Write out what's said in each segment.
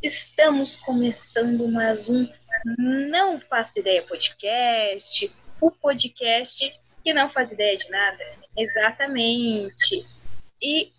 Estamos começando mais um Não Faço Ideia Podcast, o podcast que não faz ideia de nada. Exatamente. E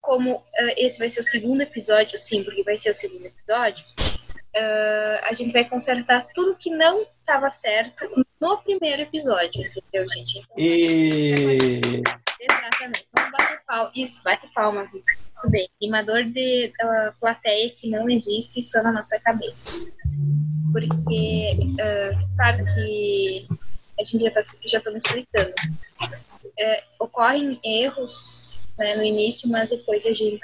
como uh, esse vai ser o segundo episódio, sim, porque vai ser o segundo episódio, uh, a gente vai consertar tudo que não estava certo no primeiro episódio, entendeu, gente? Então, E Exatamente. Vamos bater palma. Isso, bate palma, Vitor. Bem. Rimador de da plateia que não existe só na nossa cabeça. Porque, uh, que a gente já tá, já tô me explicando. É, ocorrem erros né, no início, mas depois a gente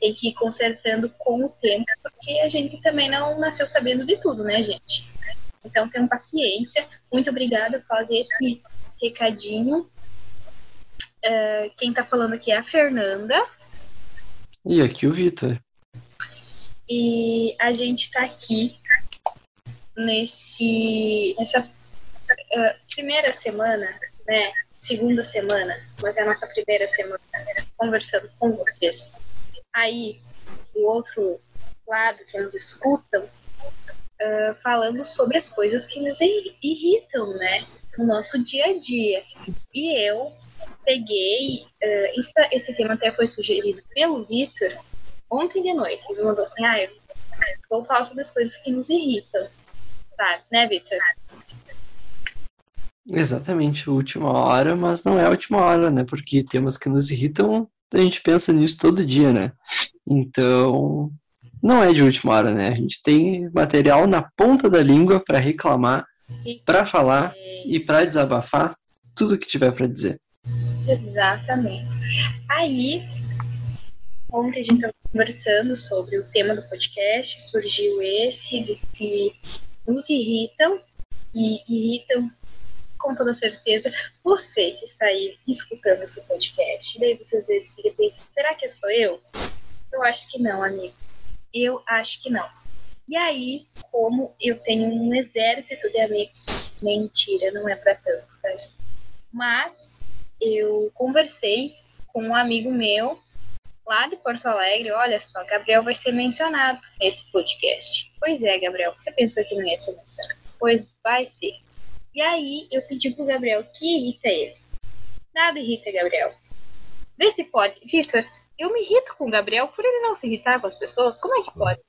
tem que ir consertando com o tempo, porque a gente também não nasceu sabendo de tudo, né, gente? Então, tenham paciência. Muito obrigada por fazer esse recadinho. Uh, quem tá falando aqui é a Fernanda. E aqui o Vitor. E a gente tá aqui nesse nessa uh, primeira semana, né? Segunda semana, mas é a nossa primeira semana conversando com vocês. Aí, do outro lado que nos escutam, uh, falando sobre as coisas que nos irritam, né? No nosso dia a dia. E eu peguei, uh, esse, esse tema até foi sugerido pelo Vitor ontem de noite. Ele me mandou assim, ah, eu vou falar sobre as coisas que nos irritam, sabe? Né, Vitor? Exatamente, última hora, mas não é a última hora, né? Porque temas que nos irritam, a gente pensa nisso todo dia, né? Então, não é de última hora, né? A gente tem material na ponta da língua para reclamar, para falar e para desabafar tudo que tiver para dizer. Exatamente. Aí, ontem a gente estava conversando sobre o tema do podcast, surgiu esse do que nos irritam e irritam com toda certeza você que está aí escutando esse podcast. Daí você às vezes fica pensando, será que sou eu? Eu acho que não, amigo. Eu acho que não. E aí, como eu tenho um exército de amigos, mentira, não é para tanto, tá? Mas eu conversei com um amigo meu lá de Porto Alegre. Olha só, Gabriel vai ser mencionado nesse podcast. Pois é, Gabriel, você pensou que não ia ser mencionado? Pois vai ser. E aí eu pedi pro Gabriel que irrita ele. Nada irrita Gabriel. Vê se pode. Victor, eu me irrito com o Gabriel por ele não se irritar com as pessoas. Como é que pode?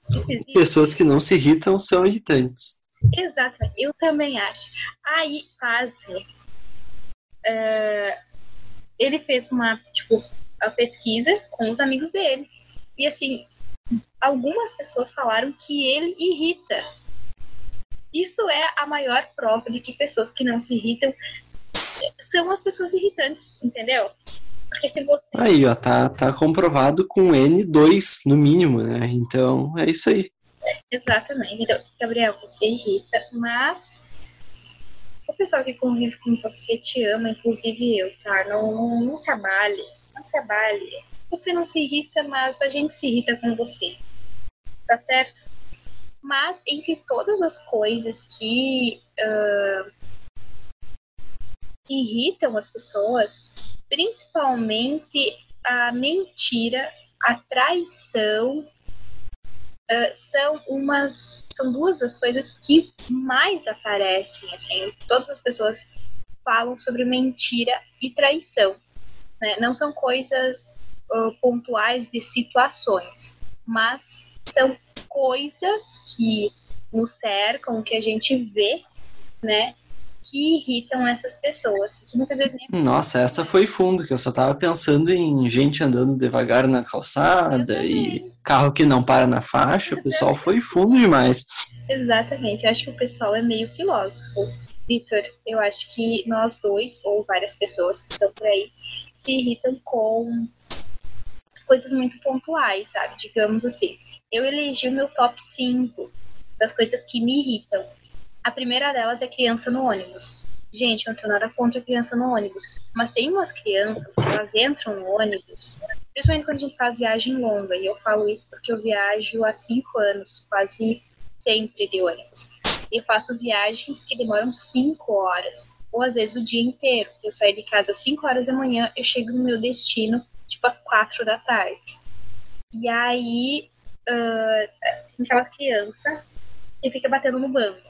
Pessoas que não se irritam são irritantes. Exatamente, eu também acho. Aí, quase. Uh, ele fez uma, tipo, a pesquisa com os amigos dele. E assim, algumas pessoas falaram que ele irrita isso é a maior prova de que pessoas que não se irritam são as pessoas irritantes, entendeu? Porque se você. Aí, ó, tá, tá comprovado com N2 no mínimo, né? Então é isso aí. Exatamente. Então, Gabriel, você irrita, mas o pessoal que convive com você te ama, inclusive eu, tá? Não, não, não se abale. Não se abale. Você não se irrita, mas a gente se irrita com você. Tá certo? Mas entre todas as coisas que uh, irritam as pessoas, principalmente a mentira, a traição, uh, são umas, são duas das coisas que mais aparecem. Assim, todas as pessoas falam sobre mentira e traição. Né? Não são coisas uh, pontuais de situações, mas são coisas que nos cercam, que a gente vê, né? Que irritam essas pessoas. Que muitas vezes nem... Nossa, essa foi fundo, que eu só tava pensando em gente andando devagar na calçada e carro que não para na faixa. O pessoal foi fundo demais. Exatamente, eu acho que o pessoal é meio filósofo. Vitor, eu acho que nós dois, ou várias pessoas que estão por aí, se irritam com coisas muito pontuais, sabe? Digamos assim eu elegi o meu top 5 das coisas que me irritam. A primeira delas é criança no ônibus. Gente, eu não tenho nada contra criança no ônibus, mas tem umas crianças que elas entram no ônibus, principalmente quando a gente faz viagem longa, e eu falo isso porque eu viajo há 5 anos, quase sempre de ônibus. E faço viagens que demoram 5 horas, ou às vezes o dia inteiro. Eu saio de casa às 5 horas da manhã, eu chego no meu destino, tipo às 4 da tarde. E aí uh, tem aquela criança que fica batendo no banco.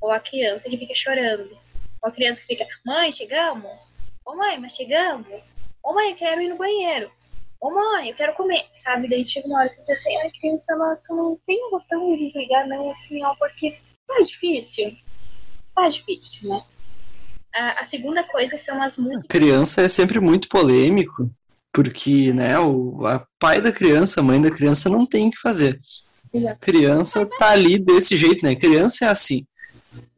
Ou a criança que fica chorando. Ou a criança que fica, mãe, chegamos? Ô mãe, mas chegamos? Ô mãe, eu quero ir no banheiro. Ô mãe, eu quero comer. Sabe? Daí chega uma hora que diz assim, ai, criança, ela, não tem um botão de desligar, não, assim, ó, porque tá difícil. Tá difícil, né? A, a segunda coisa são as músicas. Criança é sempre muito polêmico, porque, né, o a pai da criança, a mãe da criança não tem o que fazer. Criança tá ali desse jeito, né? Criança é assim.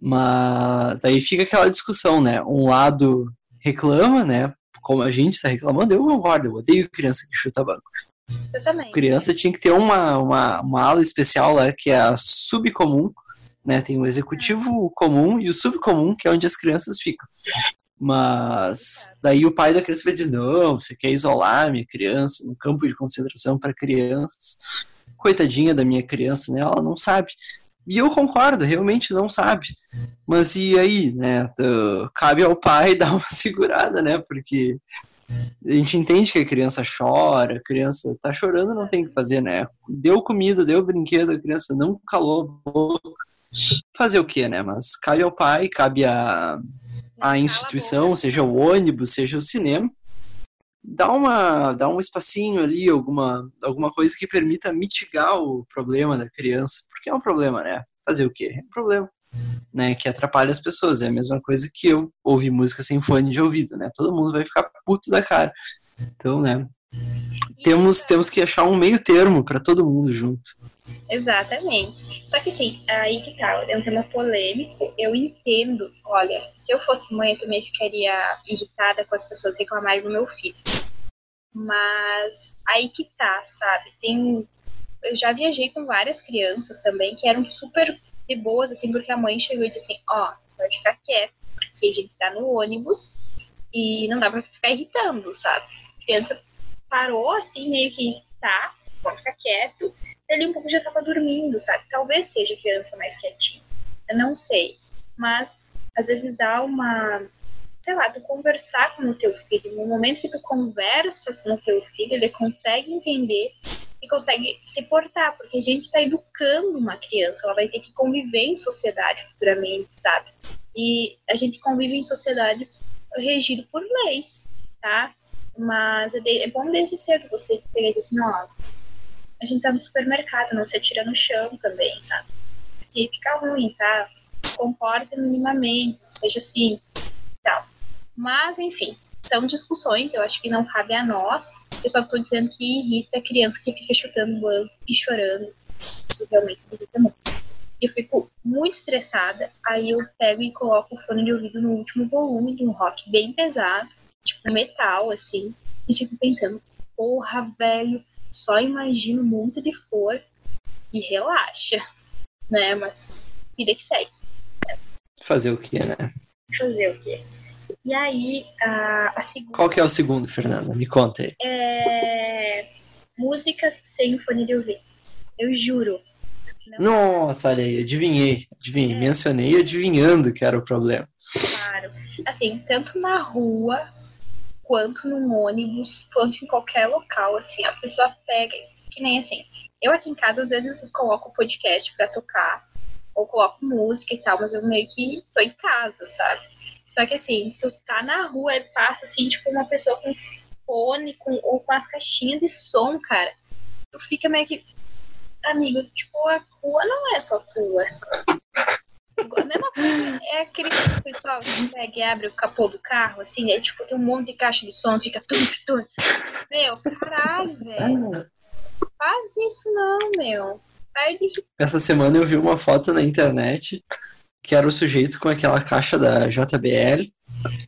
Mas daí fica aquela discussão, né? Um lado reclama, né? Como a gente está reclamando, eu concordo, eu odeio criança que chuta banco. Eu também. Criança tinha que ter uma, uma, uma ala especial lá, que é a subcomum, né? Tem o executivo comum e o subcomum, que é onde as crianças ficam. Mas daí o pai da criança vai dizer: não, você quer isolar a minha criança no campo de concentração para crianças. Coitadinha da minha criança, né? Ela não sabe. E eu concordo, realmente não sabe. Mas e aí, né? Cabe ao pai dar uma segurada, né? Porque a gente entende que a criança chora, a criança tá chorando, não tem o que fazer, né? Deu comida, deu brinquedo, a criança não calou a boca. Fazer o quê, né? Mas cabe ao pai, cabe a, a instituição, seja o ônibus, seja o cinema, dá uma dá um espacinho ali, alguma alguma coisa que permita mitigar o problema da criança, porque é um problema, né? Fazer o quê? É um problema, né? Que atrapalha as pessoas. É a mesma coisa que eu ouvir música sem fone de ouvido, né? Todo mundo vai ficar puto da cara. Então, né? Temos temos que achar um meio termo para todo mundo junto. Exatamente. Só que assim, aí que tá, é um tema polêmico, eu entendo. Olha, se eu fosse mãe, eu também ficaria irritada com as pessoas reclamarem do meu filho. Mas aí que tá, sabe? Tem. Eu já viajei com várias crianças também que eram super de boas, assim, porque a mãe chegou e disse assim, ó, oh, vai ficar quieto, porque a gente tá no ônibus e não dá pra ficar irritando, sabe? Criança parou assim, meio que tá, pode ficar quieto ele um pouco já estava dormindo, sabe? Talvez seja criança mais quietinha. Eu não sei. Mas às vezes dá uma. Sei lá, tu conversar com o teu filho. No momento que tu conversa com o teu filho, ele consegue entender e consegue se portar, porque a gente está educando uma criança, ela vai ter que conviver em sociedade futuramente, sabe? E a gente convive em sociedade regido por leis, tá? Mas é, é bom desde cedo você pegar e dizer assim, ó, a gente tá no supermercado, não se atira no chão também, sabe? E fica ruim, tá? Comporta minimamente, seja assim, tal. Mas, enfim, são discussões, eu acho que não cabe a nós. Eu só tô dizendo que irrita a criança que fica chutando banco e chorando. Isso realmente me irrita muito. Eu fico muito estressada, aí eu pego e coloco o fone de ouvido no último volume de um rock bem pesado, tipo metal, assim, e fico pensando, porra, velho, só imagina um monte de for e relaxa, né? Mas vida que segue. Fazer o que, né? Fazer o quê? E aí, a, a segunda. Qual que é o segundo, Fernanda? Me conta aí. É... Músicas sem fone de ouvido. Eu juro. Não... Nossa, olha aí, adivinhei. adivinhei. É. Mencionei adivinhando que era o problema. Claro. Assim, tanto na rua quanto num ônibus, quanto em qualquer local, assim, a pessoa pega, que nem assim. Eu aqui em casa, às vezes, coloco podcast para tocar, ou coloco música e tal, mas eu meio que tô em casa, sabe? Só que assim, tu tá na rua e passa assim, tipo, uma pessoa com fone com, ou com as caixinhas de som, cara. Tu fica meio que. Amigo, tipo, a rua não é só tua. Assim. A mesma coisa é aquele pessoal que pega e abre o capô do carro, assim, é tipo, tem um monte de caixa de som, fica tum, tum. Meu, caralho, velho. Faz isso não, meu. Perde. Essa semana eu vi uma foto na internet que era o sujeito com aquela caixa da JBL.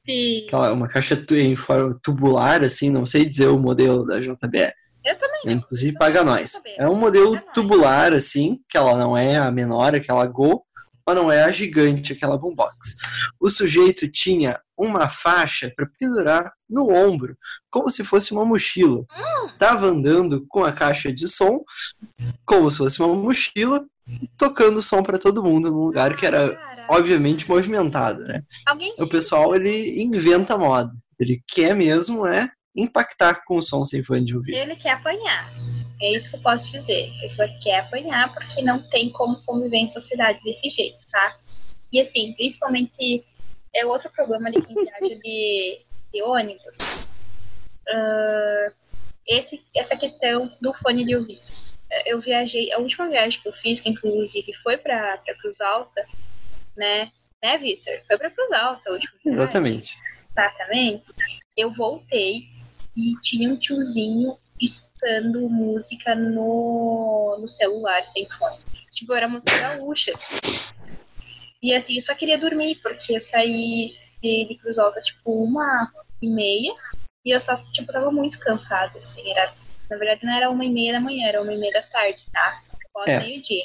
Sim. Aquela, uma caixa em forma tubular, assim, não sei dizer o modelo da JBL. Eu também. Inclusive paga nós. É um modelo tubular, assim, que ela não é a menor, aquela Gol, mas não é a gigante, aquela boombox. O sujeito tinha uma faixa para pendurar no ombro, como se fosse uma mochila. Tava andando com a caixa de som, como se fosse uma mochila, tocando som para todo mundo num lugar que era obviamente movimentado, né? o pessoal ele inventa moda. Ele quer mesmo é impactar com o som sem fone de ouvido. Ele quer apanhar. É isso que eu posso dizer. A pessoa quer apanhar porque não tem como conviver em sociedade desse jeito, tá? E assim, principalmente é outro problema de quem viaja de, de ônibus. Uh, esse, essa questão do fone de ouvido. Eu viajei, a última viagem que eu fiz, que inclusive foi para Cruz Alta, né? Né, Victor? Foi para Cruz Alta a última viagem. Exatamente. Exatamente. Eu voltei e tinha um tiozinho escutando música no, no celular sem fone. Tipo, era música gaúcha. Assim. E assim, eu só queria dormir, porque eu saí de, de Cruz Alta, tipo, uma e meia. E eu só, tipo, tava muito cansada, assim. Era, na verdade, não era uma e meia da manhã, era uma e meia da tarde, tá? Após é. meio-dia.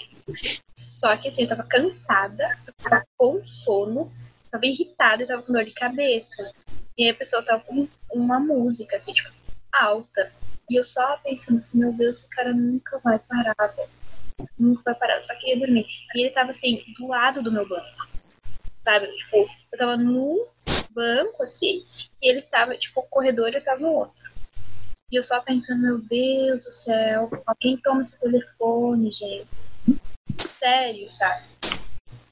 Só que, assim, eu tava cansada, eu tava com sono, tava irritada e tava com dor de cabeça. E aí a pessoa tava com uma música, assim, tipo, alta. E eu só pensando assim, meu Deus, esse cara nunca vai parar, velho. Nunca vai parar, só queria dormir. E ele tava assim, do lado do meu banco. Sabe? Tipo, eu tava num banco, assim, e ele tava, tipo, o corredor eu tava no outro. E eu só pensando, meu Deus do céu, alguém toma esse telefone, gente. Sério, sabe?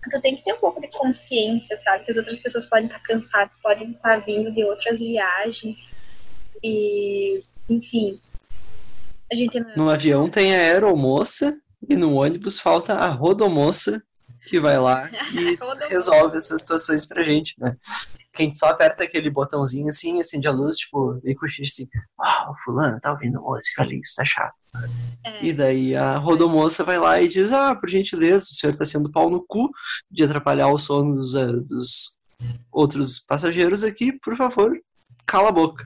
Então tem que ter um pouco de consciência, sabe? Que as outras pessoas podem estar cansadas, podem estar vindo de outras viagens. E, enfim. A gente não... No avião tem a aeromoça e no ônibus falta a rodomoça que vai lá e resolve essas situações pra gente, né? Que a gente só aperta aquele botãozinho assim, acende a luz, tipo, e cochicha assim, ah, o fulano tá ouvindo música ali, isso tá chato. É. E daí a rodomoça vai lá e diz, ah, por gentileza, o senhor tá sendo pau no cu de atrapalhar o sono dos, eh, dos outros passageiros aqui, por favor, cala a boca.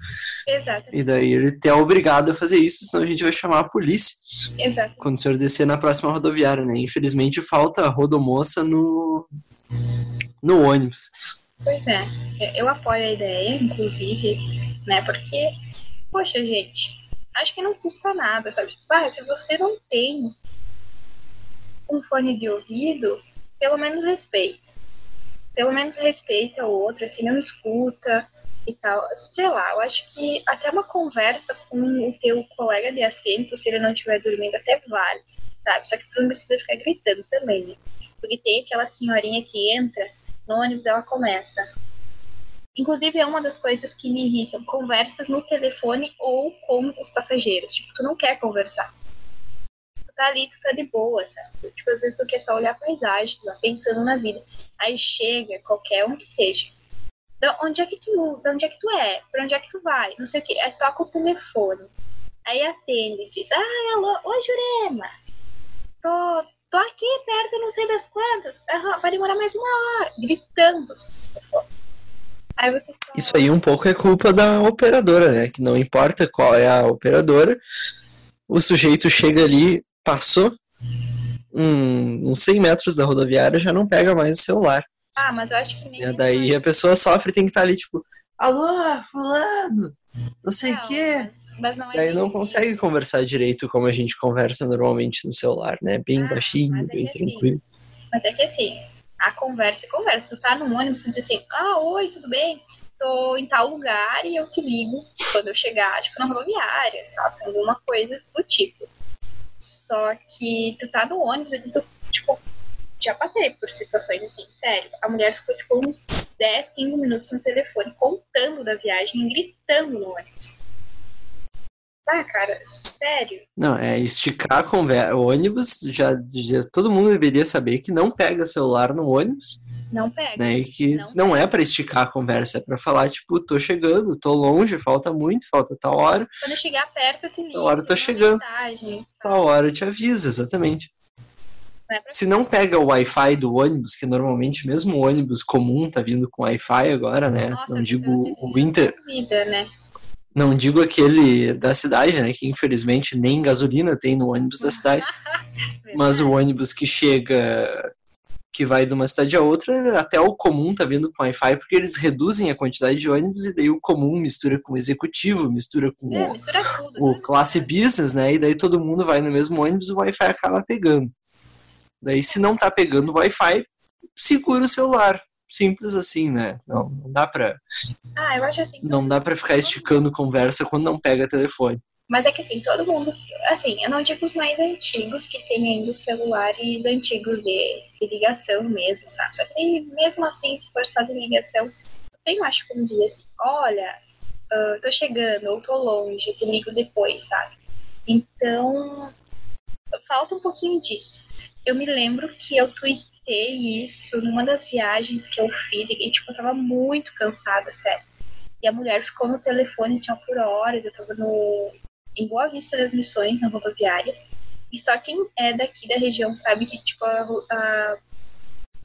Exato. E daí ele é obrigado a fazer isso, senão a gente vai chamar a polícia. Exato. Quando o senhor descer na próxima rodoviária, né? Infelizmente falta rodomoça no, no ônibus. Pois é, eu apoio a ideia, inclusive, né? Porque, poxa, gente, acho que não custa nada, sabe? Ah, se você não tem um fone de ouvido, pelo menos respeita. Pelo menos respeita o outro, assim, não escuta, e tal. Sei lá, eu acho que até uma conversa com o teu colega de assento, se ele não estiver dormindo, até vale, sabe? Só que tu não precisa ficar gritando também, né? Porque tem aquela senhorinha que entra no ônibus, ela começa. Inclusive, é uma das coisas que me irritam, conversas no telefone ou com os passageiros. Tipo, tu não quer conversar. Tu tá ali, tu tá de boa, sabe? Tipo, às vezes tu quer só olhar a paisagem, tu tá pensando na vida. Aí chega, qualquer um que seja, de onde é que tu, de onde é que tu é? Pra onde é que tu vai? Não sei o que. Aí toca o telefone. Aí atende diz, ah, alô, oi Jurema. Tô, tô aqui perto, não sei das quantas. vai demorar mais uma hora. Gritando. Aí só... Isso aí um pouco é culpa da operadora, né? Que não importa qual é a operadora, o sujeito chega ali, passou um, uns 100 metros da rodoviária, já não pega mais o celular. Ah, mas eu acho que nem. E daí a pessoa sofre tem que estar ali, tipo, alô, fulano, não sei o quê. Mas, mas não é daí não consegue assim. conversar direito como a gente conversa normalmente no celular, né? Bem ah, baixinho, é bem tranquilo. Assim, mas é que assim, a conversa é conversa. Tu tá no ônibus, tu diz assim, ah, oi, tudo bem? Tô em tal lugar e eu te ligo quando eu chegar, tipo, na rodoviária, sabe? Alguma coisa do tipo. Só que tu tá no ônibus e tu, tipo, já passei por situações assim, sério. A mulher ficou tipo uns 10, 15 minutos no telefone contando da viagem e gritando no ônibus. Ah, cara, sério. Não, é esticar a conversa. O ônibus, já, já todo mundo deveria saber que não pega celular no ônibus. Não pega. Né? E que não, não é para esticar a conversa, é para falar, tipo, tô chegando, tô longe, falta muito, falta tal hora. Quando eu chegar perto, eu te ligo. Tal hora eu tô chegando. Mensagem, tal hora eu te aviso, exatamente. Né, Se não pega o Wi-Fi do ônibus, que normalmente mesmo o ônibus comum tá vindo com Wi-Fi agora, né? Nossa, não digo o Inter. Vida, né? Não digo aquele da cidade, né? Que infelizmente nem gasolina tem no ônibus da cidade. mas o ônibus que chega, que vai de uma cidade a outra, até o comum tá vindo com Wi-Fi, porque eles reduzem a quantidade de ônibus e daí o comum mistura com o executivo, mistura com é, o, mistura tudo, o classe business, né? E daí todo mundo vai no mesmo ônibus e o Wi-Fi acaba pegando. Daí, se não tá pegando Wi-Fi, segura o celular. Simples assim, né? Não, não dá pra. Ah, eu acho assim. Não dá pra ficar esticando conversa quando não pega telefone. Mas é que assim, todo mundo. Assim, eu não digo os mais antigos que tem ainda os celulares antigos de, de ligação mesmo, sabe? Só que mesmo assim, se for só de ligação, eu tenho acho como dizer assim, olha, uh, tô chegando, ou tô longe, eu te ligo depois, sabe? Então, falta um pouquinho disso. Eu me lembro que eu tuitei isso numa das viagens que eu fiz, e tipo, eu tava muito cansada, sério. E a mulher ficou no telefone, assim, por horas, eu tava no, em Boa Vista das Missões, na rodoviária. E só quem é daqui da região sabe que, tipo, a, a,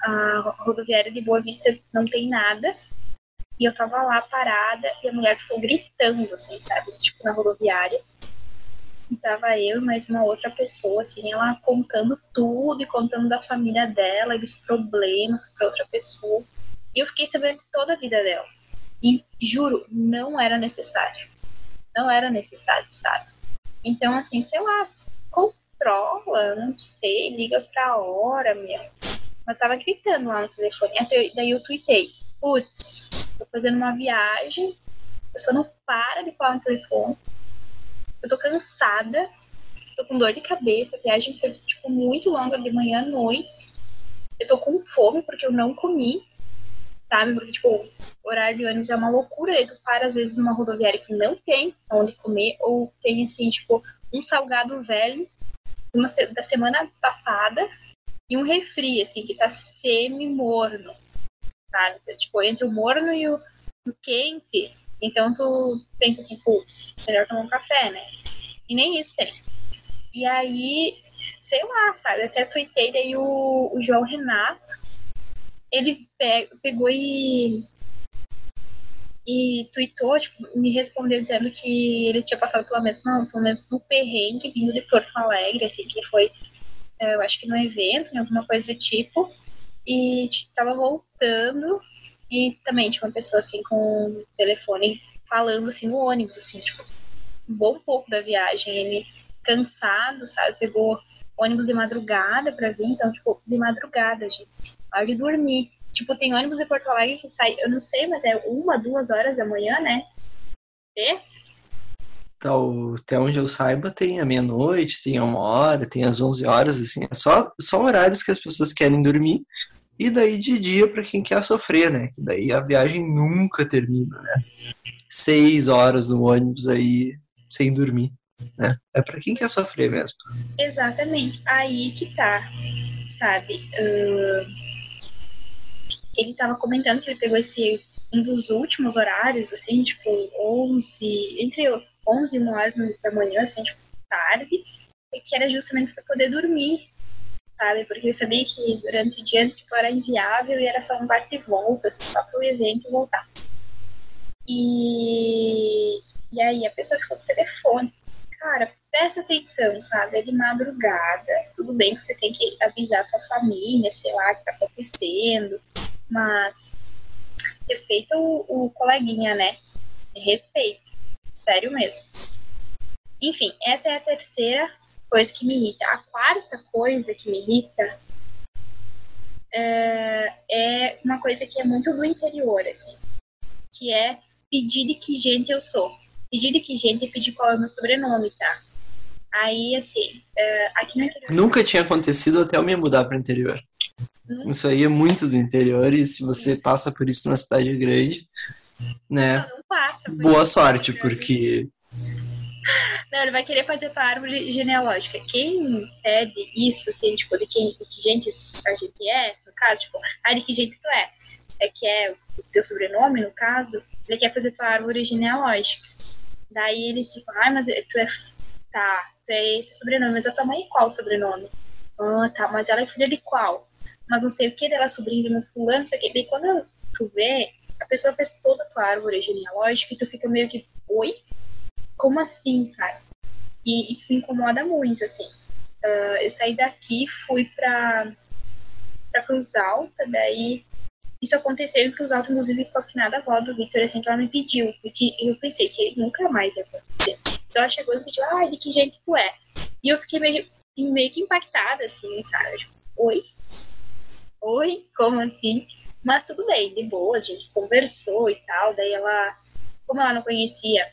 a rodoviária de Boa Vista não tem nada. E eu tava lá parada e a mulher ficou gritando, assim, sabe? Tipo, na rodoviária. Tava eu e mais uma outra pessoa, assim, ela contando tudo e contando da família dela e dos problemas pra outra pessoa. E eu fiquei sabendo toda a vida dela. E juro, não era necessário não era necessário, sabe? Então, assim, sei lá, controla, não sei, liga pra hora, meu. Mas tava gritando lá no telefone. Até, daí eu tuitei, putz, tô fazendo uma viagem, a pessoa não para de falar no telefone, eu tô cansada, tô com dor de cabeça, a viagem foi, tipo, muito longa, de manhã à noite, eu tô com fome porque eu não comi, sabe? Porque, tipo, o horário de ônibus é uma loucura, e tu para, às vezes, numa rodoviária que não tem onde comer, ou tem, assim, tipo, um salgado velho uma, da semana passada e um refri, assim, que tá semi-morno, sabe? Então, tipo, entre o morno e o, o quente. Então, tu pensa assim, putz, melhor tomar um café, né? E nem isso tem. E aí, sei lá, sabe? Até tuitei daí o, o João Renato, ele pegou e e tweetou, tipo, me respondeu dizendo que ele tinha passado pela mesma, pelo mesmo perrengue vindo de Porto Alegre, assim, que foi, é, eu acho que no evento, né, alguma coisa do tipo, e estava voltando e também tinha uma pessoa assim com o telefone falando assim no ônibus, assim, tipo, um bom pouco da viagem, ele cansado, sabe, pegou ônibus de madrugada para vir, então, tipo, de madrugada, gente, hora de dormir. Tipo, tem ônibus em Porto Alegre que sai, eu não sei, mas é uma, duas horas da manhã, né? Esse? Então, até onde eu saiba, tem a meia-noite, tem a uma hora, tem às 11 horas, assim. É só, só horários que as pessoas querem dormir. E daí de dia para quem quer sofrer, né? Daí a viagem nunca termina, né? Seis horas no ônibus aí sem dormir, né? É para quem quer sofrer mesmo. Exatamente. Aí que tá, sabe? Uh ele estava comentando que ele pegou esse um dos últimos horários, assim, tipo, 11, entre 11 e 1 hora da manhã, assim, tipo, tarde, e que era justamente para poder dormir, sabe? Porque ele sabia que durante o dia, tipo, era inviável e era só um bate e volta, assim, só para o evento voltar. E, e aí a pessoa ficou no telefone. Cara, presta atenção, sabe? É de madrugada. Tudo bem que você tem que avisar a sua família, sei lá, o que tá acontecendo mas respeita o, o coleguinha, né? Respeito. Sério mesmo. Enfim, essa é a terceira coisa que me irrita. A quarta coisa que me irrita é, é uma coisa que é muito do interior, assim. Que é pedir de que gente eu sou. Pedir de que gente e pedir qual é o meu sobrenome, tá? Aí, assim, é, aqui no interior... Nunca tinha acontecido até eu me mudar para o interior. Uhum. Isso aí é muito do interior e se você passa por isso na cidade grande, né? Não, não passa. Boa sorte, porque. Não, ele vai querer fazer tua árvore genealógica. Quem pede isso, assim, tipo, de, quem, de que gente a gente é, no caso, tipo, ah, de que gente tu é? É que é o teu sobrenome, no caso, ele quer fazer tua árvore genealógica. Daí ele tipo, ah, mas tu é. Tá, tu é esse sobrenome, mas a tua mãe é qual sobrenome? Ah, tá, mas ela é filha de qual? mas não sei o que, dela sobrinho de meu fulano, não sei o que. Daí quando tu vê, a pessoa fez toda a tua árvore genealógica e tu fica meio que, oi? Como assim, sabe? E isso me incomoda muito, assim. Uh, eu saí daqui, fui pra, pra Cruz Alta, daí isso aconteceu em Cruz Alta, inclusive com a finada avó do Victor, assim, que ela me pediu, porque eu pensei que nunca mais ia acontecer. Então ela chegou e me pediu, ai, de que jeito tu é? E eu fiquei meio, meio que impactada, assim, sabe? Tipo, oi? oi, como assim? Mas tudo bem, de boa, a gente conversou e tal. Daí ela, como ela não conhecia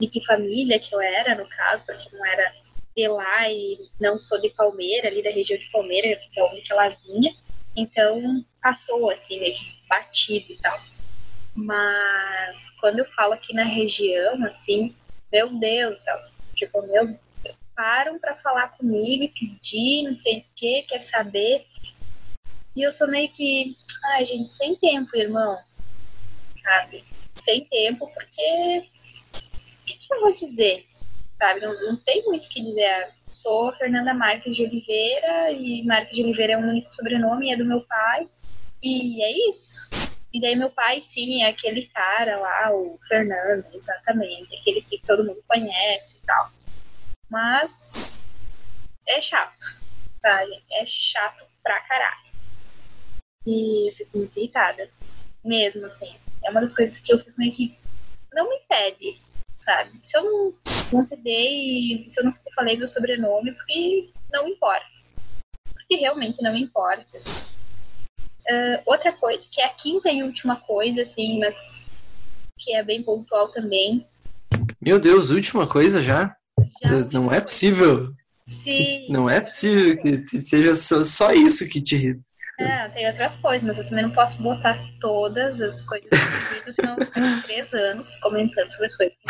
de que família que eu era, no caso, porque não era de lá e não sou de Palmeira, ali da região de Palmeira, que é onde ela vinha. Então, passou assim, meio que batido e tal. Mas quando eu falo aqui na região, assim, meu Deus, tipo, meu, param para falar comigo e pedir, não sei o que, quer saber. E eu sou meio que, ai, gente, sem tempo, irmão. Sabe? Sem tempo, porque. Que eu vou dizer? Sabe? Não, não tem muito o que dizer. Sou Fernanda Marques de Oliveira, e Marques de Oliveira é o único sobrenome, é do meu pai. E é isso. E daí meu pai, sim, é aquele cara lá, o Fernando, exatamente, aquele que todo mundo conhece e tal. Mas é chato, tá? É chato pra caralho. E eu fico muito irritada. Mesmo, assim. É uma das coisas que eu fico meio que. Não me impede, sabe? Se eu não, não te dei. Se eu não te falei meu sobrenome, porque não importa. Porque realmente não importa. Assim. Uh, outra coisa, que é a quinta e última coisa, assim, mas que é bem pontual também. Meu Deus, última coisa já? Já não é possível. Sim. Não é possível que seja só, só isso que te irrita. É, tem outras coisas, mas eu também não posso botar todas as coisas no vídeo, senão eu ficar três anos comentando sobre as coisas que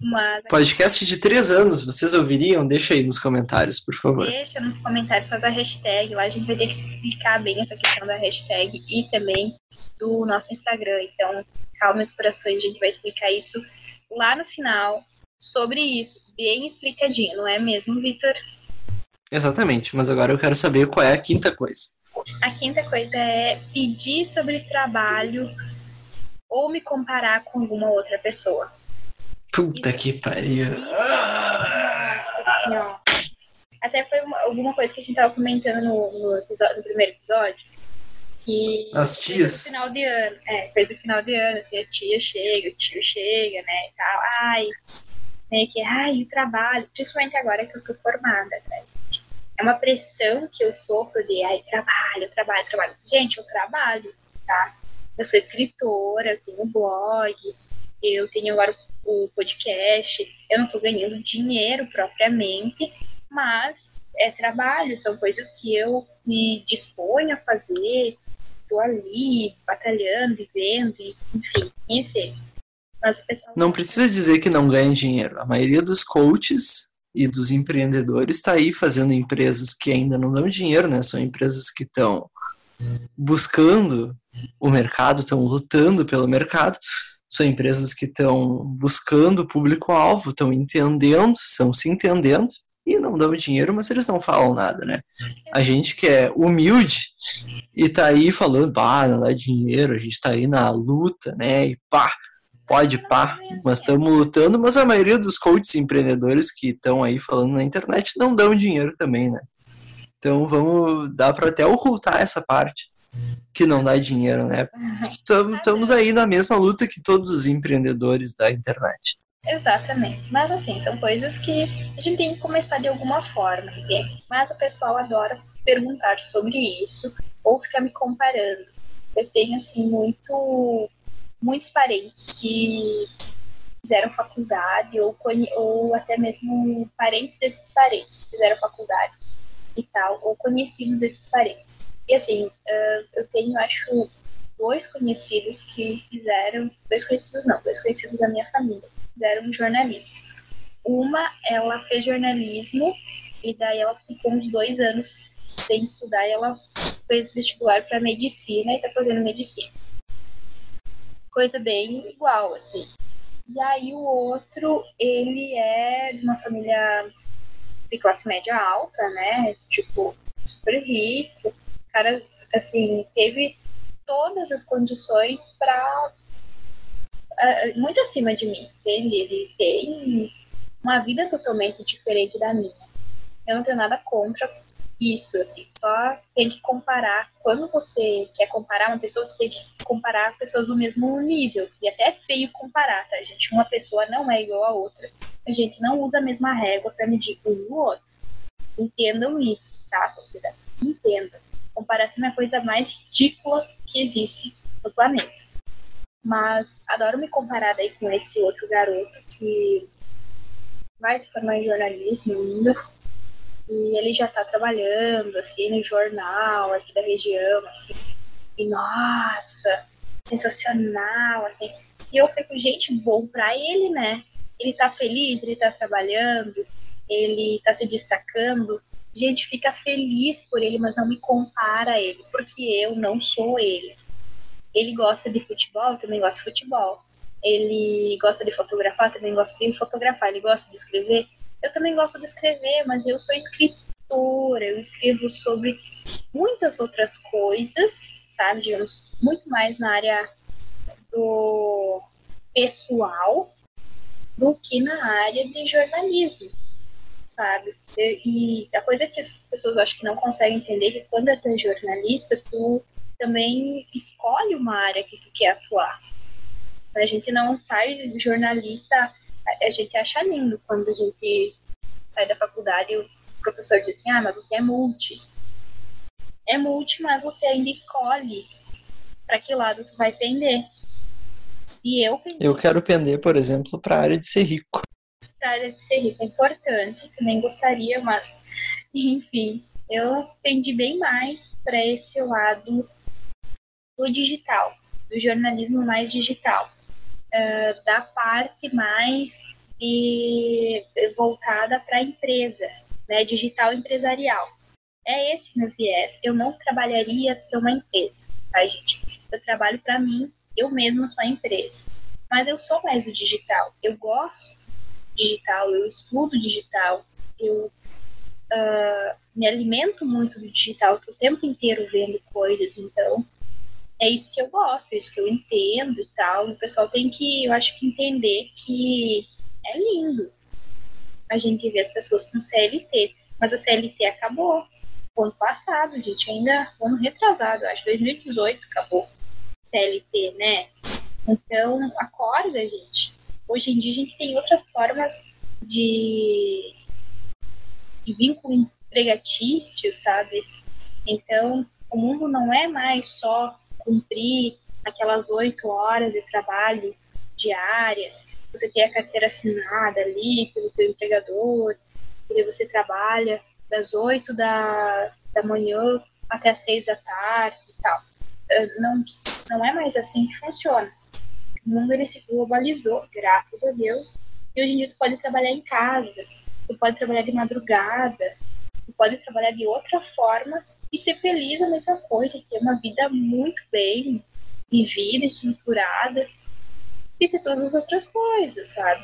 Mas, Podcast de três anos, vocês ouviriam? Deixa aí nos comentários, por favor. Deixa nos comentários, faz a hashtag lá, a gente vai ter que explicar bem essa questão da hashtag e também do nosso Instagram. Então, calma meus corações, a gente vai explicar isso lá no final sobre isso, bem explicadinho, não é mesmo, Vitor? Exatamente, mas agora eu quero saber qual é a quinta coisa. A quinta coisa é pedir sobre trabalho ou me comparar com alguma outra pessoa. Puta isso, que pariu. Isso, nossa senhora. Até foi uma, alguma coisa que a gente tava comentando no, no, episódio, no primeiro episódio. Que As tias. final de ano. É, fez o final de ano, assim, a tia chega, o tio chega, né? E tal. Ai, meio que, ai, o trabalho, principalmente agora que eu tô formada, né? É uma pressão que eu sofro de ai, trabalho, trabalho, trabalho. Gente, eu trabalho, tá? Eu sou escritora, eu tenho blog, eu tenho agora o podcast, eu não tô ganhando dinheiro propriamente, mas é trabalho, são coisas que eu me disponho a fazer, tô ali batalhando, vivendo, enfim, conhecer. Mas o pessoal... Não precisa dizer que não ganha dinheiro. A maioria dos coaches e dos empreendedores está aí fazendo empresas que ainda não dão dinheiro, né? São empresas que estão buscando o mercado, estão lutando pelo mercado. São empresas que estão buscando o público-alvo, estão entendendo, estão se entendendo e não dão dinheiro, mas eles não falam nada, né? A gente que é humilde e tá aí falando, bah, não dá dinheiro, a gente tá aí na luta, né? E pá, pode pá, mas estamos lutando, mas a maioria dos coaches empreendedores que estão aí falando na internet não dão dinheiro também, né? Então vamos dar para até ocultar essa parte que não dá dinheiro, né? Estamos aí na mesma luta que todos os empreendedores da internet. Exatamente. Mas assim, são coisas que a gente tem que começar de alguma forma, entende? Mas o pessoal adora perguntar sobre isso ou ficar me comparando. Eu tenho assim muito muitos parentes que fizeram faculdade ou, ou até mesmo parentes desses parentes que fizeram faculdade e tal, ou conhecidos desses parentes. E assim, eu tenho, acho, dois conhecidos que fizeram, dois conhecidos não, dois conhecidos da minha família, fizeram jornalismo. Uma, ela fez jornalismo e daí ela ficou uns dois anos sem estudar e ela fez vestibular para medicina e está fazendo medicina coisa bem igual, assim. E aí o outro, ele é de uma família de classe média alta, né? Tipo, super rico. O cara, assim, teve todas as condições para uh, muito acima de mim, entende? Ele tem uma vida totalmente diferente da minha. Eu não tenho nada contra isso, assim, só tem que comparar. Quando você quer comparar uma pessoa, você tem que comparar pessoas do mesmo nível. E até é feio comparar, tá, gente? Uma pessoa não é igual a outra. A gente não usa a mesma régua para medir um e o outro. Entendam isso, tá, sociedade? Entendam. Comparação é a coisa mais ridícula que existe no planeta. Mas adoro me comparar daí com esse outro garoto que vai se formar em jornalismo ainda. E ele já está trabalhando, assim, no jornal aqui da região, assim. E, nossa, sensacional, assim. E eu fico, gente, bom para ele, né? Ele tá feliz, ele tá trabalhando, ele tá se destacando. Gente, fica feliz por ele, mas não me compara a ele, porque eu não sou ele. Ele gosta de futebol, eu também gosto de futebol. Ele gosta de fotografar, também gosto de fotografar. Ele gosta de escrever, eu também gosto de escrever, mas eu sou escritora, eu escrevo sobre muitas outras coisas, sabe? Digamos, muito mais na área do pessoal do que na área de jornalismo, sabe? E, a coisa que as pessoas acho que não conseguem entender é que quando tu é jornalista, tu também escolhe uma área que tu quer atuar. A gente não sai jornalista, a gente acha lindo quando a gente sai da faculdade e o professor diz assim, ah, mas você é multi. É multi, mas você ainda escolhe para que lado tu vai pender. E eu Eu quero pender, por exemplo, para a área de ser rico. Para a área de ser rico é importante, também gostaria, mas enfim, eu tendi bem mais para esse lado do digital, do jornalismo mais digital, uh, da parte mais de, voltada para a empresa, né, digital empresarial. É esse o meu viés. Eu não trabalharia para uma empresa, tá, gente? Eu trabalho para mim eu mesma sou a empresa. Mas eu sou mais do digital. Eu gosto digital, eu estudo digital, eu uh, me alimento muito do digital, estou o tempo inteiro vendo coisas, então é isso que eu gosto, é isso que eu entendo e tal. O pessoal tem que, eu acho que entender que é lindo a gente ver as pessoas com CLT, mas a CLT acabou. Ano passado, gente, ainda ano retrasado, acho 2018 acabou. CLT, né? Então, acorda, gente. Hoje em dia a gente tem outras formas de, de vínculo empregatício, sabe? Então, o mundo não é mais só cumprir aquelas oito horas de trabalho diárias, você tem a carteira assinada ali pelo teu empregador, e você trabalha das oito da, da manhã até as seis da tarde e tal. Eh, não, não é mais assim que funciona. O mundo ele se globalizou, graças a Deus, e hoje em dia tu pode trabalhar em casa, tu pode trabalhar de madrugada, tu pode trabalhar de outra forma e ser feliz a mesma coisa, ter uma vida muito bem vivida, estruturada e ter todas as outras coisas, sabe?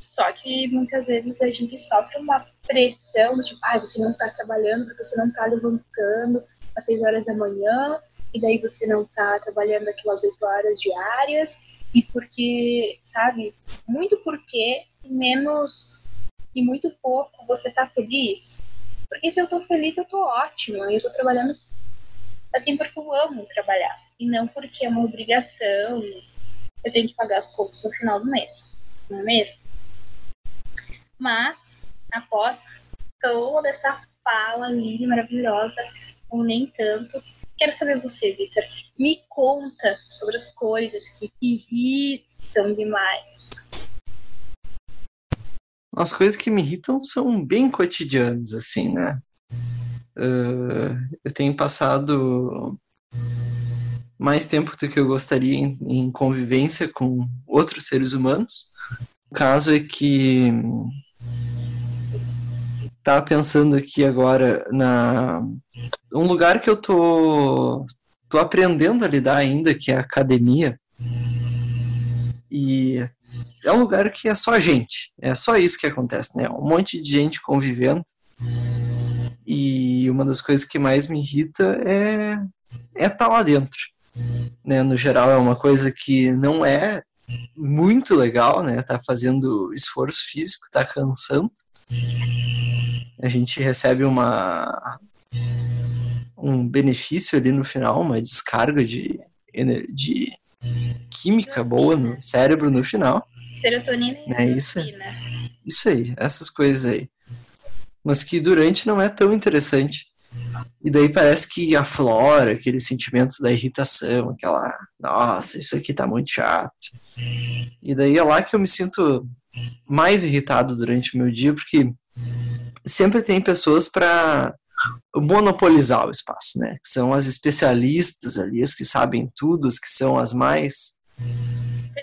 Só que muitas vezes a gente sofre uma pressão, tipo, ah, você não tá trabalhando porque você não tá levantando às seis horas da manhã, e daí você não tá trabalhando aquelas oito horas diárias, e porque, sabe, muito porque menos e muito pouco você tá feliz. Porque se eu tô feliz, eu tô ótima, eu tô trabalhando assim porque eu amo trabalhar, e não porque é uma obrigação, eu tenho que pagar as contas no final do mês, não é mesmo? Mas, após toda essa fala linda maravilhosa, ou nem tanto, Quero saber você, Victor. Me conta sobre as coisas que irritam demais. As coisas que me irritam são bem cotidianas, assim, né? Uh, eu tenho passado mais tempo do que eu gostaria em, em convivência com outros seres humanos. O caso é que tava pensando aqui agora na um lugar que eu tô tô aprendendo a lidar ainda, que é a academia. E é um lugar que é só gente, é só isso que acontece, né? Um monte de gente convivendo. E uma das coisas que mais me irrita é é estar tá lá dentro. Né? No geral é uma coisa que não é muito legal, né? Tá fazendo esforço físico, tá cansando a gente recebe uma um benefício ali no final, uma descarga de, de química boa no cérebro no final. Serotonina e né? isso, isso aí, essas coisas aí. Mas que durante não é tão interessante. E daí parece que aflora aquele sentimento da irritação, aquela, nossa, isso aqui tá muito chato. E daí é lá que eu me sinto mais irritado durante o meu dia, porque sempre tem pessoas para monopolizar o espaço, né? Que são as especialistas ali, as que sabem tudo, as que são as mais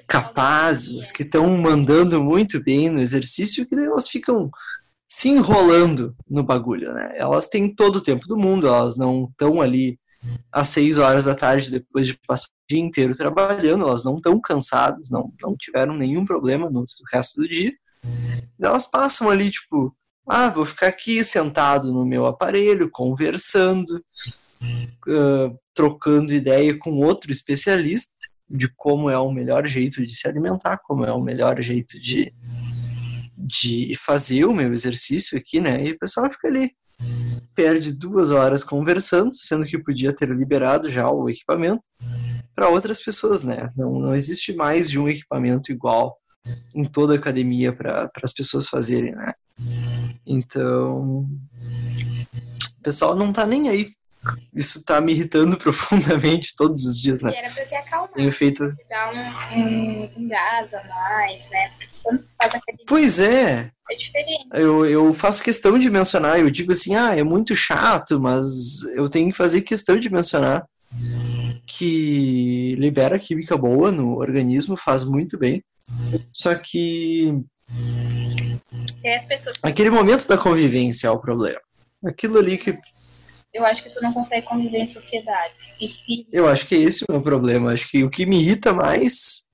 capazes, que estão mandando muito bem no exercício, que elas ficam se enrolando no bagulho, né? Elas têm todo o tempo do mundo, elas não estão ali às seis horas da tarde depois de passar o dia inteiro trabalhando, elas não estão cansadas, não, não tiveram nenhum problema no resto do dia. Elas passam ali, tipo, ah, vou ficar aqui sentado no meu aparelho, conversando, uh, trocando ideia com outro especialista de como é o melhor jeito de se alimentar, como é o melhor jeito de, de fazer o meu exercício aqui, né? E o pessoal fica ali, perde duas horas conversando, sendo que podia ter liberado já o equipamento para outras pessoas, né? Não, não existe mais de um equipamento igual em toda a academia para as pessoas fazerem, né? Então, o pessoal não tá nem aí. Isso tá me irritando profundamente todos os dias, né? E era pra ter acalmado. Tenho feito. Dar um, um, gás a mais, né? Quando se faz academia. Pois é. É diferente. Eu, eu faço questão de mencionar, eu digo assim, ah, é muito chato, mas eu tenho que fazer questão de mencionar que libera química boa no organismo, faz muito bem. Só que as pessoas. aquele momento da convivência é o problema. Aquilo ali que Eu acho que tu não consegue conviver em sociedade. Que eu acho que esse é o meu problema. Acho que o que me irrita mais,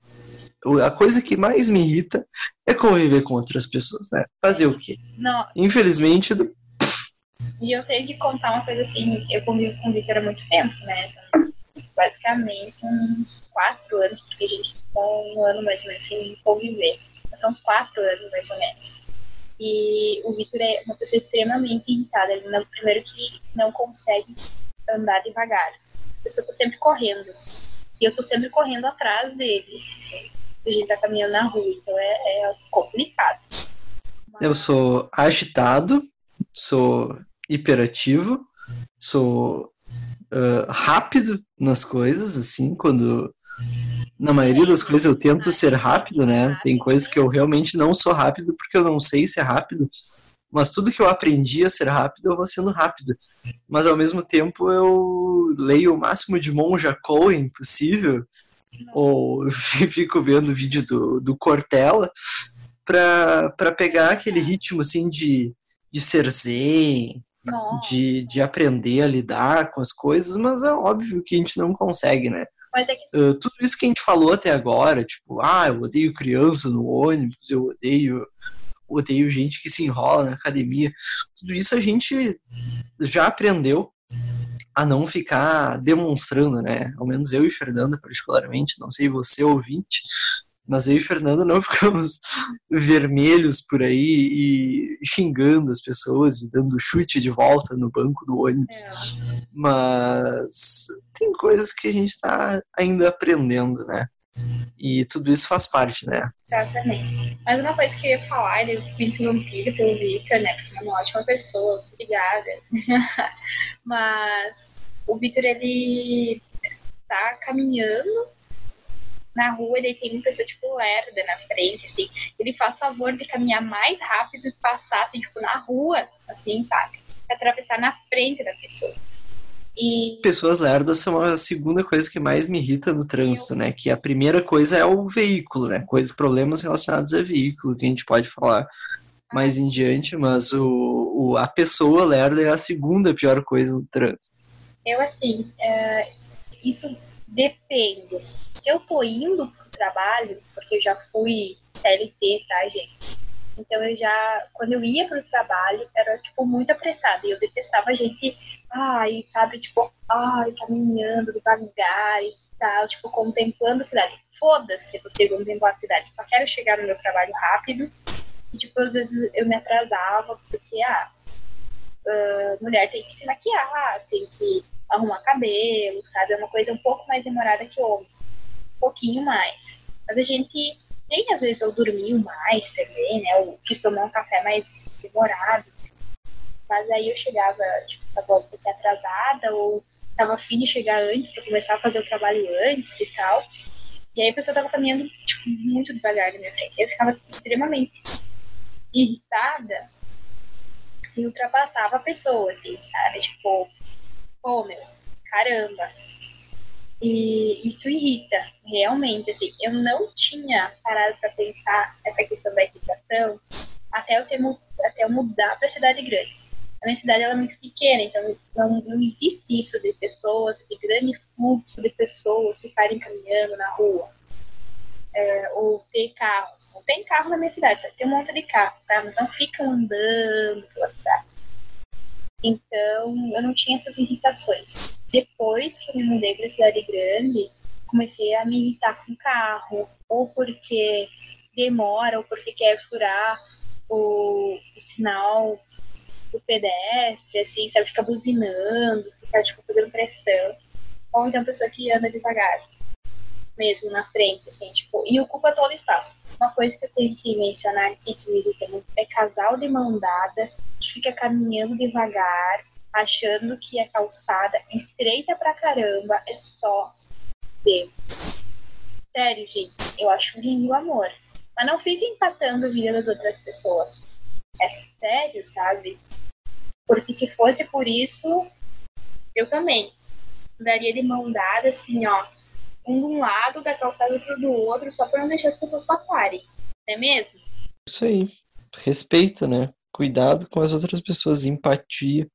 a coisa que mais me irrita é conviver com outras pessoas, né? Fazer o quê? Não, Infelizmente, do- E eu tenho que contar uma coisa assim, eu convivo com o Victor há muito tempo, né? São basicamente uns quatro anos, porque a gente ficou um ano mais ou menos sem conviver. São uns quatro anos mais ou menos. E o Victor é uma pessoa extremamente irritada. Ele não, primeiro que não consegue andar devagar. A pessoa tá sempre correndo, assim. E eu tô sempre correndo atrás dele, assim, assim. A gente tá caminhando na rua, então é, é complicado. eu sou agitado, sou hiperativo, sou ah, rápido nas coisas, assim, quando. Na maioria das coisas eu tento ser rápido, né? Tem coisas que eu realmente não sou rápido porque eu não sei ser rápido. Mas tudo que eu aprendi a ser rápido, eu vou sendo rápido. Mas ao mesmo tempo eu leio o máximo de Monja Cohen possível, ou fico vendo vídeo do, do Cortella, pra, pra pegar aquele ritmo assim de, de ser zen, de, de aprender a lidar com as coisas, mas é óbvio que a gente não consegue, né? Uh, tudo isso que a gente falou até agora, tipo, ah, eu odeio criança no ônibus, eu odeio, odeio gente que se enrola na academia, tudo isso a gente já aprendeu a não ficar demonstrando, né? Ao menos eu e Fernanda, particularmente, não sei você, ouvinte, mas eu e Fernanda não ficamos vermelhos por aí e xingando as pessoas e dando chute de volta no banco do ônibus. é, Mas tem coisas que a gente está ainda aprendendo, né? E tudo isso faz parte, né? Exatamente. Mas uma coisa que eu ia falar, ele foi interrompido pelo Victor, né? Porque é uma ótima pessoa, obrigada. Mas o Victor, ele tá caminhando na rua, ele tem uma pessoa, tipo, lerda na frente, assim. Ele faz favor de caminhar mais rápido e passar, assim, tipo, na rua, assim, sabe? Atravessar na frente da pessoa. E Pessoas lerdas são a segunda coisa que mais me irrita no trânsito, né? Que a primeira coisa é o veículo, né? Coisas, problemas relacionados a veículo, que a gente pode falar mais em diante, mas o, o- a pessoa lerda é a segunda pior coisa no trânsito. Eu, assim, é, isso depende. assim. Se eu tô indo pro trabalho, porque eu já fui CLT, tá, gente? Então eu já, quando eu ia pro trabalho, era, tipo, muito apressada. E eu detestava a gente, ai, sabe, tipo, ai, caminhando devagar e tal, tipo, contemplando a cidade. Foda-se você contemplar a cidade. Só quero chegar no meu trabalho rápido. E, tipo, às vezes eu me atrasava, porque, ah, ah, mulher tem que se maquiar, tem que arrumar cabelo, sabe? É uma coisa um pouco mais demorada que homem. Um pouquinho mais. Mas a gente tem, às vezes, eu dormiu mais também, né? Eu quis tomar um café mais demorado. Mas aí eu chegava, tipo, tava um pouquinho atrasada, ou tava afim de chegar antes para começar a fazer o trabalho antes e tal. E aí a pessoa tava caminhando, tipo, muito devagar na minha frente. Eu ficava extremamente irritada e ultrapassava a pessoa, assim, sabe? Tipo, pô, meu, caramba. E isso irrita, realmente, assim. Eu não tinha parado para pensar essa questão da irritação até eu, ter, até eu mudar para cidade grande. A minha cidade é muito pequena, então não, não existe isso de pessoas, de grande fluxo de pessoas ficarem caminhando na rua. É, ou ter carro. Não tem carro na minha cidade, tem um monte de carro, tá? Mas não ficam andando pela cidade. Então, eu não tinha essas irritações. Depois que eu me mudei para cidade grande, comecei a me irritar com carro, ou porque demora, ou porque quer furar o, o sinal do pedestre, assim, sabe? Ficar buzinando, ficar, tipo, fazendo pressão. Ou então pessoa que anda devagar, mesmo na frente, assim, tipo, e ocupa todo o espaço. Uma coisa que eu tenho que mencionar aqui, que me irrita muito, é casal de mão dada, que fica caminhando devagar, achando que a calçada estreita pra caramba é só Deus. Sério, gente, eu acho lindo o amor. Mas não fica empatando a vida das outras pessoas. É sério, sabe? Porque se fosse por isso, eu também daria de mão dada, assim, ó, um de um lado da calçada, outro do outro, só para não deixar as pessoas passarem. Não é mesmo? Isso aí. Respeito, né? Cuidado com as outras pessoas, empatia.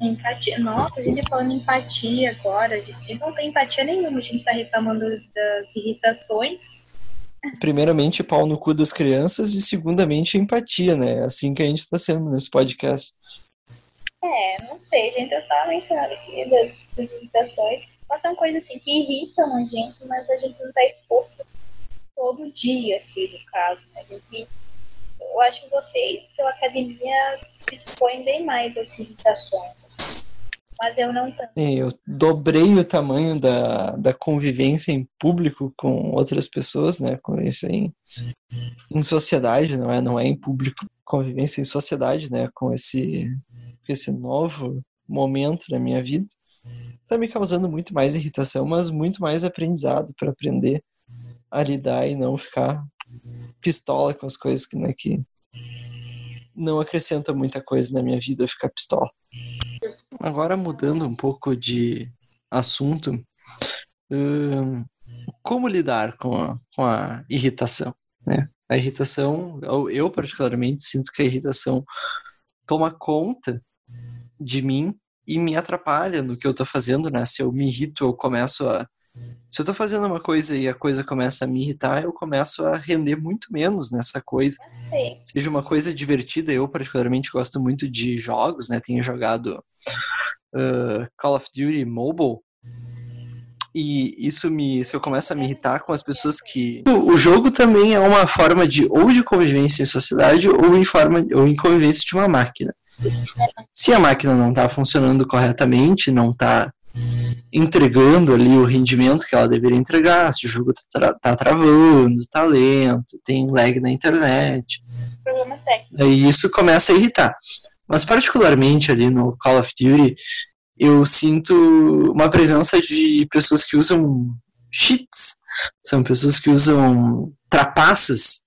Empatia. Nossa, a gente falando empatia agora, a gente não tem empatia nenhuma, a gente tá reclamando das irritações. Primeiramente, pau no cu das crianças e segundamente, empatia, né? É assim que a gente tá sendo nesse podcast. É, não sei, gente, eu só mencionando aqui das, das irritações. Mas são coisas assim que irritam a gente, mas a gente não tá exposto todo dia, assim, no caso. Né? Gente, eu acho que você, pela academia, se expõe bem mais às irritações, assim. Mas eu não tanto. É, eu dobrei o tamanho da, da convivência em público com outras pessoas, né? Com isso em, em sociedade, não é, não é em público. Convivência em sociedade, né? Com esse esse novo momento na minha vida está me causando muito mais irritação, mas muito mais aprendizado para aprender a lidar e não ficar pistola com as coisas que, né, que não acrescenta muita coisa na minha vida ficar pistola. Agora mudando um pouco de assunto, hum, como lidar com a, com a irritação, né? A irritação, eu particularmente sinto que a irritação toma conta de mim e me atrapalha no que eu tô fazendo, né? Se eu me irrito, eu começo a. Se eu tô fazendo uma coisa e a coisa começa a me irritar, eu começo a render muito menos nessa coisa. Sim. Seja uma coisa divertida, eu particularmente gosto muito de jogos, né? Tenho jogado uh, Call of Duty Mobile. E isso me. Se eu começo a me irritar com as pessoas que. O jogo também é uma forma de ou de convivência em sociedade ou em forma ou em convivência de uma máquina. Se a máquina não está funcionando corretamente, não está entregando ali o rendimento que ela deveria entregar, se o jogo está tá travando, tá lento, tem lag na internet. Problemas técnicos. Aí isso começa a irritar. Mas particularmente ali no Call of Duty, eu sinto uma presença de pessoas que usam cheats, são pessoas que usam trapaças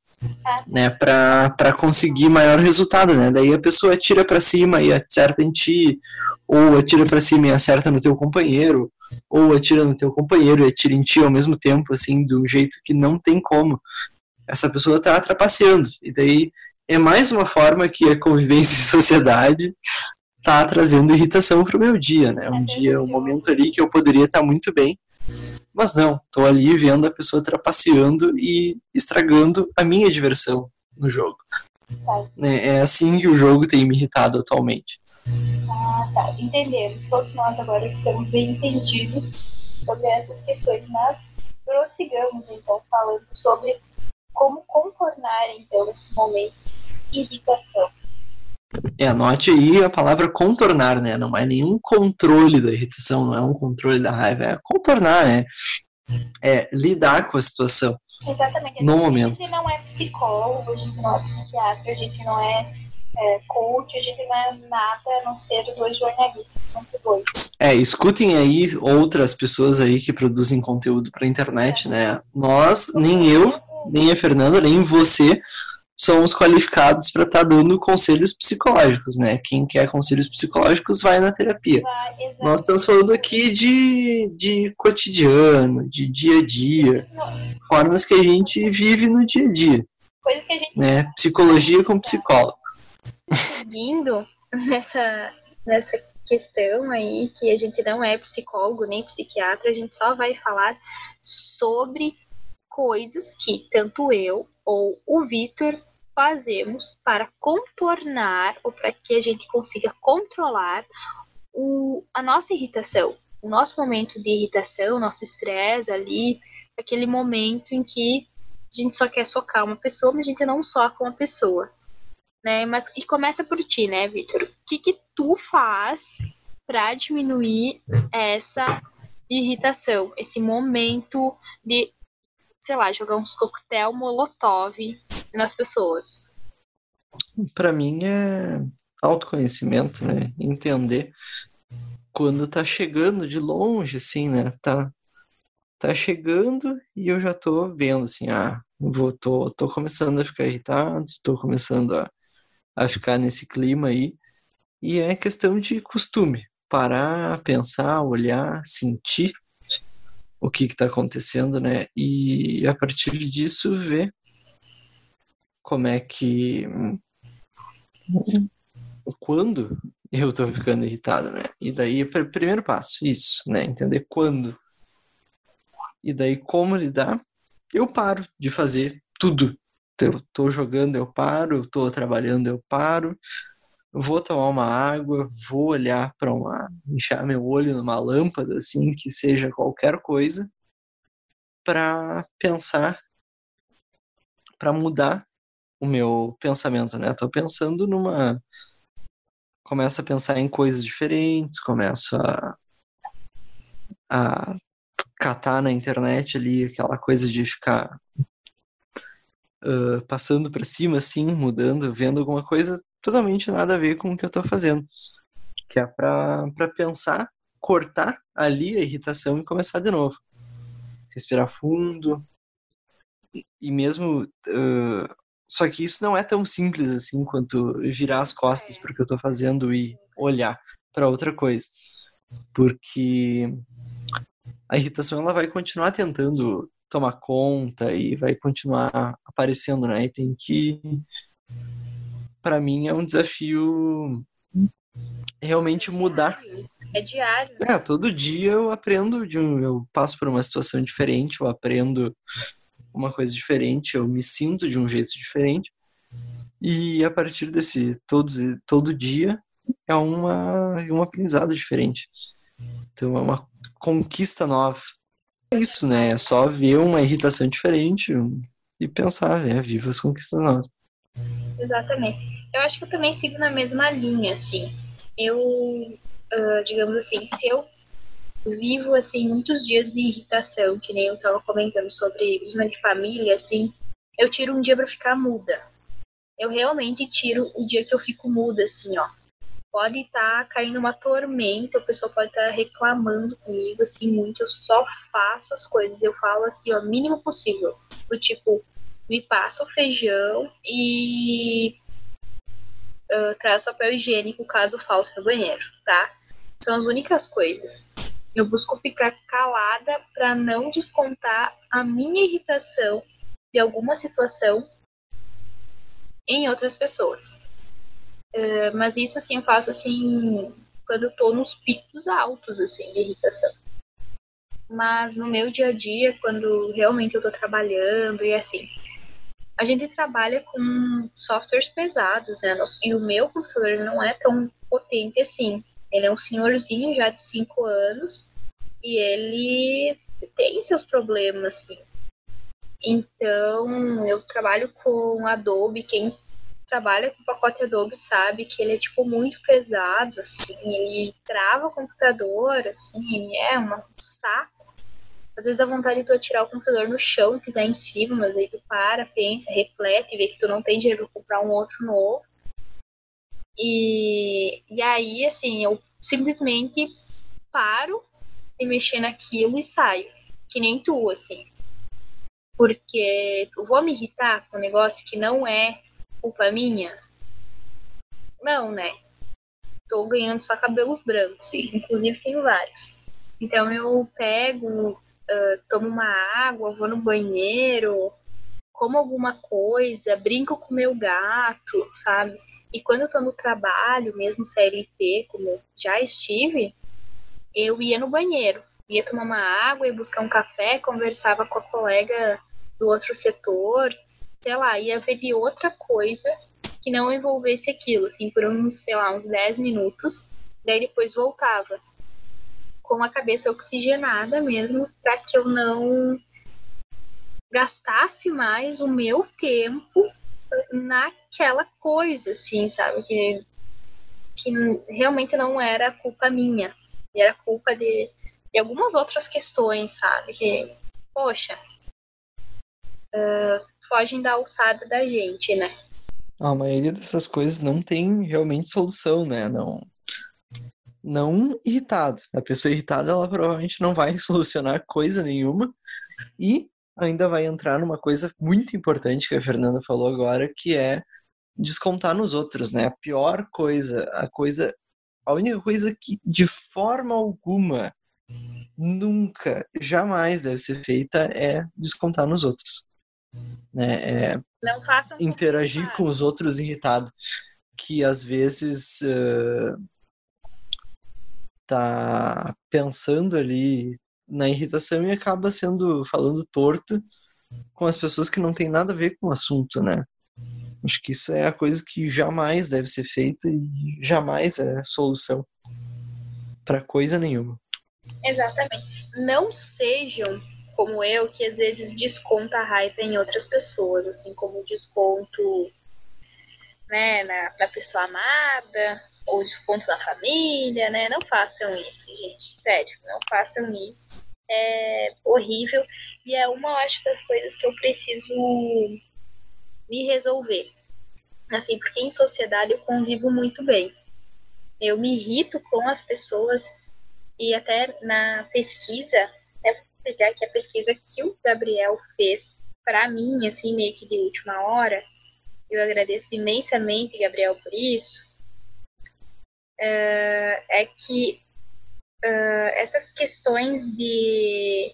né, para conseguir maior resultado, né? Daí a pessoa atira para cima e acerta em ti, ou atira para cima e acerta no teu companheiro, ou atira no teu companheiro e atira em ti ao mesmo tempo, assim, de um jeito que não tem como. Essa pessoa tá trapaceando. E daí é mais uma forma que a convivência em sociedade tá trazendo irritação pro meu dia, né? Um dia, um momento ali que eu poderia estar tá muito bem, mas não, tô ali vendo a pessoa trapaceando e estragando a minha diversão no jogo. Tá. É assim que o jogo tem me irritado atualmente. Ah, tá. Entendemos. Todos nós agora estamos bem entendidos sobre essas questões, mas prossigamos então falando sobre como contornar então esse momento de irritação. É, anote aí a palavra contornar, né? Não é nenhum controle da irritação, não é um controle da raiva, é contornar, né? É lidar com a situação. Exatamente. No momento. A gente não é psicólogo, a gente não é psiquiatra, a gente não é, é coach, a gente não é nada a não ser dois jornalistas, sempre dois. É, escutem aí outras pessoas aí que produzem conteúdo para internet, né? Nós, nem eu, nem a Fernanda, nem você somos qualificados para estar tá dando conselhos psicológicos, né? Quem quer conselhos psicológicos vai na terapia. Vai, Nós estamos falando aqui de, de cotidiano, de dia a dia, formas que a gente vive no dia a dia. Coisas que a gente. Né? Psicologia com psicólogo. Seguindo nessa, nessa questão aí, que a gente não é psicólogo nem psiquiatra, a gente só vai falar sobre coisas que tanto eu ou o Vitor fazemos para contornar ou para que a gente consiga controlar o, a nossa irritação, o nosso momento de irritação, o nosso estresse ali, aquele momento em que a gente só quer socar uma pessoa, mas a gente não soca uma pessoa. Né? Mas e começa por ti, né, Vitor? O que, que tu faz para diminuir essa irritação, esse momento de sei lá, jogar uns coquetel molotov nas pessoas? Para mim é autoconhecimento, né? Entender quando tá chegando de longe, assim, né? Tá, tá chegando e eu já tô vendo, assim, ah, vou, tô, tô começando a ficar irritado, tô começando a, a ficar nesse clima aí. E é questão de costume. Parar, pensar, olhar, sentir o que está acontecendo, né? E a partir disso ver como é que quando eu estou ficando irritado, né? E daí primeiro passo, isso, né? Entender quando. E daí como lidar? Eu paro de fazer tudo. Eu tô jogando, eu paro, eu tô trabalhando, eu paro vou tomar uma água, vou olhar para uma, encher meu olho numa lâmpada, assim, que seja qualquer coisa, para pensar, para mudar o meu pensamento, né? Tô pensando numa, começo a pensar em coisas diferentes, começo a, a catar na internet ali aquela coisa de ficar uh, passando para cima, assim, mudando, vendo alguma coisa totalmente nada a ver com o que eu estou fazendo. Que é para pensar, cortar ali a irritação e começar de novo. Respirar fundo. E mesmo. Uh, só que isso não é tão simples assim quanto virar as costas para o que eu estou fazendo e olhar para outra coisa. Porque a irritação ela vai continuar tentando tomar conta e vai continuar aparecendo, né? E tem que para mim é um desafio realmente mudar. É diário. É, todo dia eu aprendo, de um, eu passo por uma situação diferente, eu aprendo uma coisa diferente, eu me sinto de um jeito diferente. E a partir desse todo, todo dia é uma, um aprendizado diferente. Então é uma conquista nova. É isso, né? É só ver uma irritação diferente e pensar, é, viva as conquistas novas. Exatamente. Eu acho que eu também sigo na mesma linha, assim. Eu, uh, digamos assim, se eu vivo, assim, muitos dias de irritação, que nem eu estava comentando sobre de família, assim, eu tiro um dia para ficar muda. Eu realmente tiro o dia que eu fico muda, assim, ó. Pode estar tá caindo uma tormenta, o pessoal pode estar tá reclamando comigo, assim, muito. Eu só faço as coisas. Eu falo assim, ó, mínimo possível. Do tipo, me passa o feijão e uh, traz papel higiênico caso falte no banheiro, tá? São as únicas coisas. Eu busco ficar calada para não descontar a minha irritação de alguma situação em outras pessoas. Uh, mas isso assim eu faço assim quando eu tô nos picos altos assim de irritação. Mas no meu dia a dia, quando realmente eu tô trabalhando e assim, a gente trabalha com softwares pesados, né? E o meu computador não é tão potente assim. Ele é um senhorzinho já de 5 anos e ele tem seus problemas, assim. Então, eu trabalho com Adobe. Quem trabalha com pacote Adobe sabe que ele é, tipo, muito pesado, assim. Ele trava o computador, assim, é um saco às vezes a vontade de tu atirar o computador no chão e pisar em cima, mas aí tu para, pensa, reflete, vê que tu não tem dinheiro pra comprar um outro novo. E, e aí, assim, eu simplesmente paro de mexer naquilo e saio. Que nem tu, assim. Porque eu vou me irritar com um negócio que não é culpa minha? Não, né? Tô ganhando só cabelos brancos, e inclusive tenho vários. Então eu pego, uh, tomo uma água, vou no banheiro, como alguma coisa, brinco com meu gato, sabe? E quando eu tô no trabalho, mesmo CLT, como já estive, eu ia no banheiro, ia tomar uma água, ia buscar um café, conversava com a colega do outro setor, sei lá, ia ver de outra coisa que não envolvesse aquilo, assim, por uns, sei lá, uns 10 minutos, daí depois voltava com a cabeça oxigenada mesmo, para que eu não gastasse mais o meu tempo naquela coisa, assim, sabe? Que, que realmente não era culpa minha, era culpa de, de algumas outras questões, sabe? Que, poxa, uh, fogem da alçada da gente, né? A maioria dessas coisas não tem realmente solução, né? Não, não irritado. A pessoa irritada, ela provavelmente não vai solucionar coisa nenhuma e ainda vai entrar numa coisa muito importante que a Fernanda falou agora, que é descontar nos outros, né? A pior coisa, a coisa, a única coisa que de forma alguma nunca, jamais deve ser feita é descontar nos outros. Né? É interagir com os outros irritado, que às vezes uh, tá pensando ali na irritação e acaba sendo falando torto com as pessoas que não tem nada a ver com o assunto, né? Acho que isso é a coisa que jamais deve ser feita e jamais é solução para coisa nenhuma. Exatamente. Não sejam como eu, que às vezes desconta a raiva em outras pessoas, assim como desconto né, na, na pessoa amada, ou desconto na família, né? Não façam isso, gente. Sério, não façam isso. É horrível. E é uma, acho, das coisas que eu preciso me resolver. Assim, porque em sociedade eu convivo muito bem. Eu me irrito com as pessoas e até na pesquisa, é pegar aqui a pesquisa que o Gabriel fez para mim, assim, meio que de última hora. Eu agradeço imensamente, Gabriel, por isso uh, é que uh, essas questões de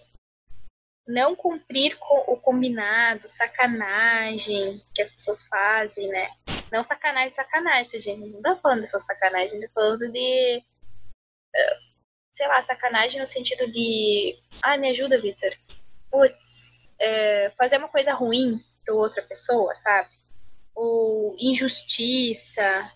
não cumprir com o combinado, sacanagem que as pessoas fazem, né? Não sacanagem, sacanagem, gente. Não tá falando dessa sacanagem, tá falando de. Uh, sei lá, sacanagem no sentido de. Ah, me ajuda, Victor. Putz, é, fazer uma coisa ruim para outra pessoa, sabe? Ou injustiça,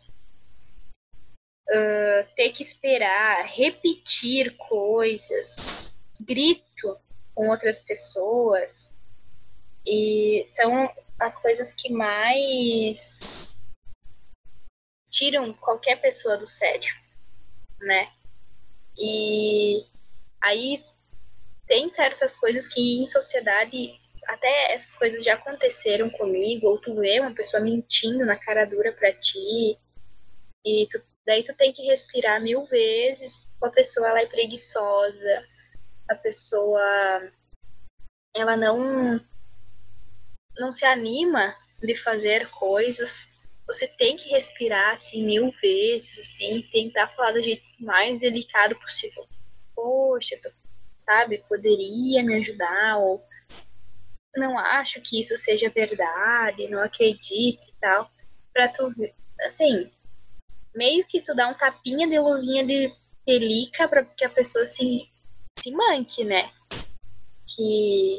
uh, ter que esperar, repetir coisas, grito com outras pessoas. E são as coisas que mais tiram qualquer pessoa do sério, né? E aí tem certas coisas que em sociedade até essas coisas já aconteceram comigo, ou tu vê uma pessoa mentindo na cara dura pra ti, e tu Daí tu tem que respirar mil vezes. A pessoa ela é preguiçosa, a pessoa ela não não se anima de fazer coisas. Você tem que respirar assim mil vezes, assim, tentar falar do jeito mais delicado possível. Poxa, tu sabe, poderia me ajudar ou não acho que isso seja verdade, não acredito e tal, para tu assim, meio que tu dá um tapinha de luvinha de pelica para que a pessoa se, se manque, né? Que,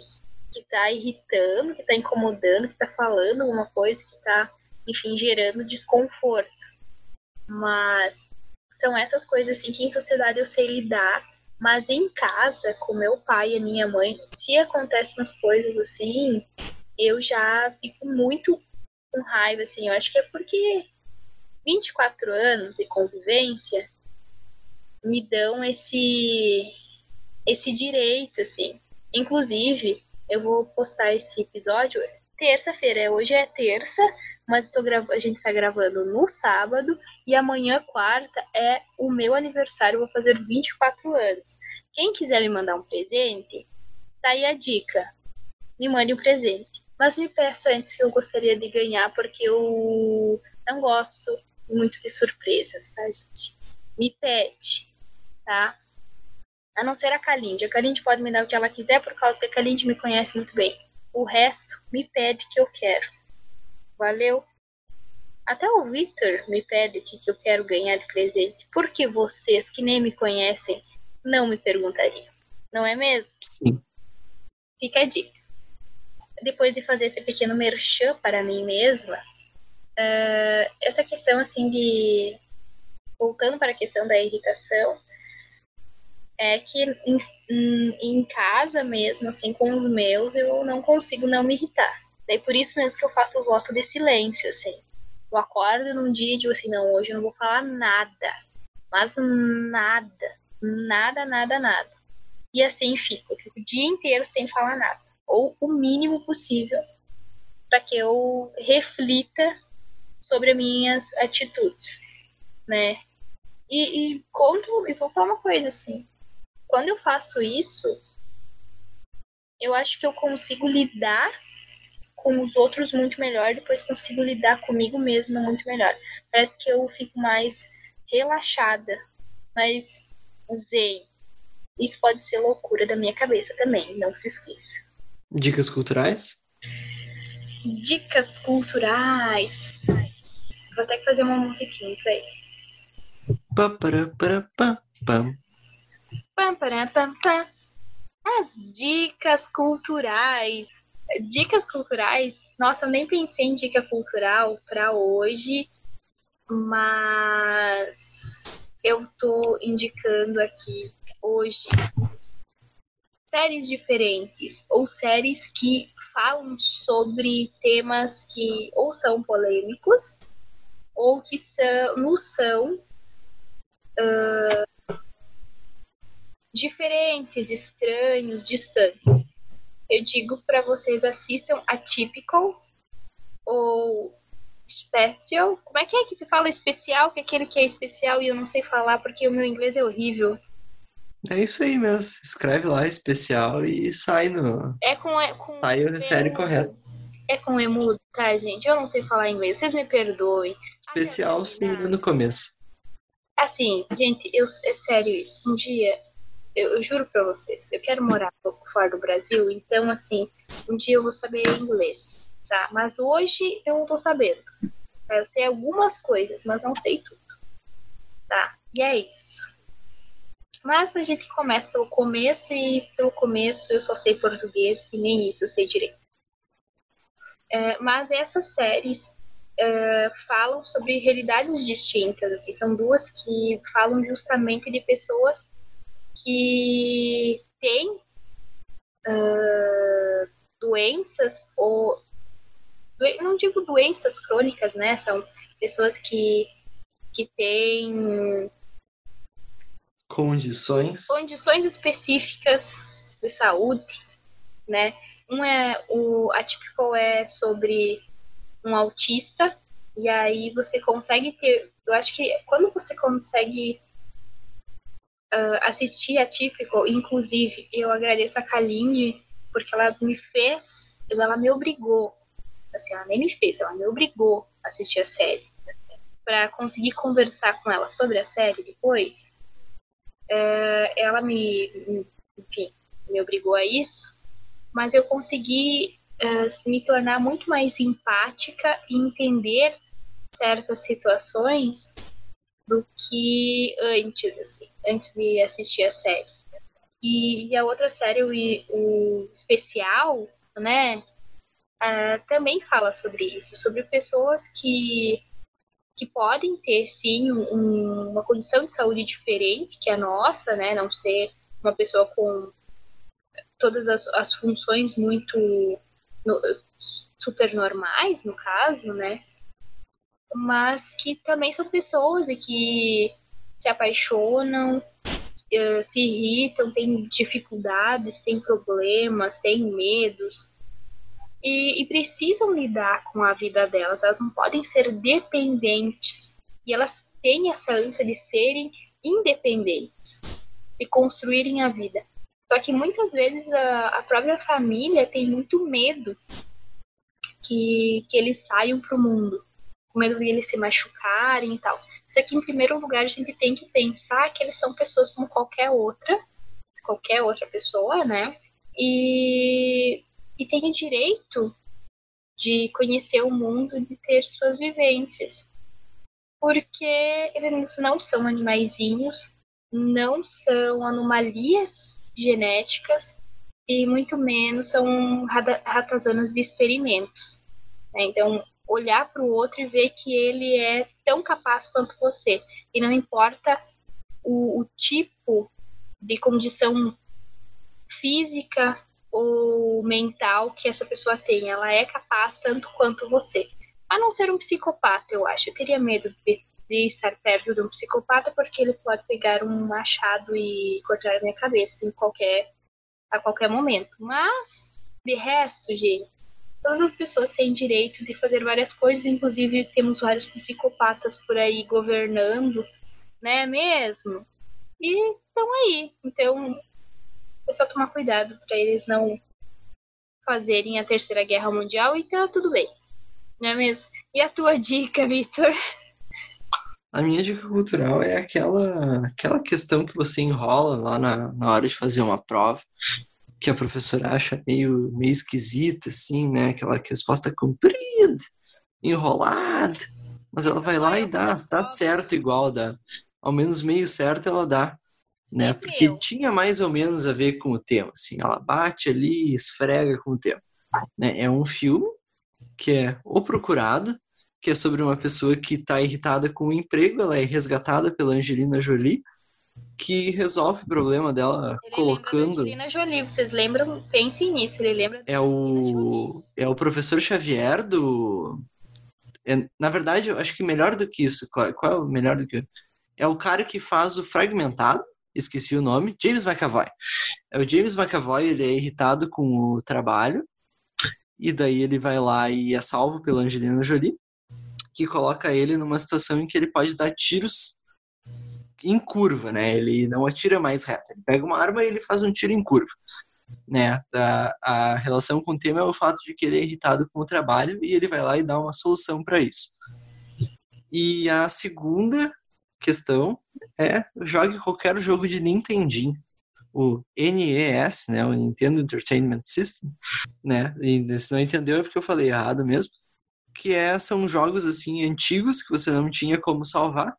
que tá irritando, que tá incomodando, que tá falando alguma coisa, que tá, enfim, gerando desconforto. Mas são essas coisas assim que em sociedade eu sei lidar, mas em casa, com meu pai e a minha mãe, se acontecem umas coisas assim, eu já fico muito com raiva, assim. Eu acho que é porque 24 anos de convivência me dão esse esse direito, assim. Inclusive, eu vou postar esse episódio terça-feira. Hoje é terça, mas grav... a gente está gravando no sábado e amanhã, quarta, é o meu aniversário. Vou fazer 24 anos. Quem quiser me mandar um presente, tá aí a dica. Me mande um presente. Mas me peça antes que eu gostaria de ganhar, porque eu não gosto muito de surpresas, tá, gente? Me pede, tá? A não ser a Kalinde. A Kalinde pode me dar o que ela quiser por causa que a Kalinde me conhece muito bem. O resto me pede que eu quero. Valeu? Até o Victor me pede o que, que eu quero ganhar de presente. Por que vocês, que nem me conhecem, não me perguntariam? Não é mesmo? Sim. Fica a dica. Depois de fazer esse pequeno merchan para mim mesma, uh, essa questão assim de. Voltando para a questão da irritação, é que em, em, casa mesmo, assim, com os meus, eu não consigo não me irritar. Daí por isso mesmo que eu faço o voto de silêncio, assim. Eu acordo num dia e digo assim, não, hoje eu não vou falar nada. Mas nada. Nada, nada, nada. E assim fico. Eu fico o dia inteiro sem falar nada. Ou o mínimo possível para que eu reflita sobre as minhas atitudes, né? E, e conto, e vou falar uma coisa assim, quando eu faço isso, eu acho que eu consigo lidar com os outros muito melhor, depois consigo lidar comigo mesma muito melhor. Parece que eu fico mais relaxada, mas usei. Isso pode ser loucura da minha cabeça também, não se esqueça. Dicas culturais? Dicas culturais. Vou até fazer uma musiquinha pra isso. As dicas culturais. Dicas culturais. Nossa, eu nem pensei em dica cultural para hoje, mas eu tô indicando aqui hoje séries diferentes ou séries que falam sobre temas que ou são polêmicos ou que são, não são uh, diferentes, estranhos, distantes. Eu digo para vocês assistam a Typical ou Special. Como é que é que se fala especial? Que é aquele que é especial e eu não sei falar porque o meu inglês é horrível. É isso aí mesmo. Escreve lá especial e sai no. É com. É com sai a série correta. É com emudo, tá, gente? Eu não sei falar inglês. Vocês me perdoem. Especial, Ai, sim, no começo. Assim, gente, eu, é sério isso. Um dia eu, eu, juro para vocês, eu quero morar um pouco fora do Brasil, então, assim, um dia eu vou saber inglês, tá? Mas hoje eu não tô sabendo. Tá? Eu sei algumas coisas, mas não sei tudo, tá? E é isso. Mas a gente começa pelo começo e pelo começo eu só sei português e nem isso eu sei direito. É, mas essas séries é, falam sobre realidades distintas, assim, são duas que falam justamente de pessoas que tem uh, doenças ou não digo doenças crônicas, né? São pessoas que que têm condições condições específicas de saúde, né? Um é o atípico é sobre um autista e aí você consegue ter, eu acho que quando você consegue uh, assistir a Típico, inclusive eu agradeço a Kalinde, porque ela me fez, ela me obrigou, assim, ela nem me fez, ela me obrigou a assistir a série. Para conseguir conversar com ela sobre a série depois, uh, ela me, enfim, me obrigou a isso, mas eu consegui uh, me tornar muito mais empática e entender certas situações do que antes, assim, antes de assistir a série. E, e a outra série, o, o especial, né, uh, também fala sobre isso, sobre pessoas que, que podem ter, sim, um, uma condição de saúde diferente que a nossa, né, não ser uma pessoa com todas as, as funções muito no, super normais, no caso, né, mas que também são pessoas e que se apaixonam, eh, se irritam, têm dificuldades, têm problemas, têm medos. e, e precisam lidar com a vida delas, elas não podem ser dependentes e elas têm essa ânsia de serem independentes e construírem a vida. Só que muitas vezes a, a própria família tem muito medo que, que eles saiam para o mundo, com medo de eles se machucarem e tal. Isso aqui, em primeiro lugar, a gente tem que pensar que eles são pessoas como qualquer outra, qualquer outra pessoa, né? E, e tem o direito de conhecer o mundo de ter suas vivências. Porque eles não são animaizinhos, não são anomalias genéticas e muito menos são ratazanas de experimentos. Né? Então, olhar para o outro e ver que ele é tão capaz quanto você. E não importa o, o tipo de condição física ou mental que essa pessoa tem, ela é capaz tanto quanto você. A não ser um psicopata, eu acho. Eu teria medo de, de estar perto de um psicopata porque ele pode pegar um machado e cortar a minha cabeça em qualquer a qualquer momento. Mas de resto, gente, todas as pessoas têm direito de fazer várias coisas, inclusive temos vários psicopatas por aí governando, né mesmo? E estão aí. Então, é só tomar cuidado para eles não fazerem a terceira guerra mundial e tá tudo bem. Não é mesmo? E a tua dica, Vitor? A minha dica cultural é aquela, aquela questão que você enrola lá na, na hora de fazer uma prova, que a professora acha meio, meio esquisita, assim, né? Aquela resposta comprida, enrolada, mas ela vai lá e dá, dá certo igual, dá. Ao menos meio certo ela dá né? Porque tinha mais ou menos a ver com o tema, assim, ela bate ali, esfrega com o tema. Né? É um filme que é O Procurado, que é sobre uma pessoa que está irritada com o emprego, ela é resgatada pela Angelina Jolie, que resolve o problema dela ele colocando. Angelina Jolie, vocês lembram? Pensem nisso, ele lembra. É o é o professor Xavier do. É, na verdade, eu acho que melhor do que isso. Qual, qual é o melhor do que? É o cara que faz o Fragmentado, esqueci o nome, James McAvoy. É o James McAvoy, ele é irritado com o trabalho, e daí ele vai lá e é salvo pela Angelina Jolie, que coloca ele numa situação em que ele pode dar tiros em curva, né? Ele não atira mais reto. Ele pega uma arma e ele faz um tiro em curva. Né? A, a relação com o tema é o fato de que ele é irritado com o trabalho e ele vai lá e dá uma solução para isso. E a segunda questão é jogue qualquer jogo de Nintendinho. O NES, né, o Nintendo Entertainment System, né? E se não entendeu é porque eu falei errado mesmo. Que é, são jogos assim antigos que você não tinha como salvar.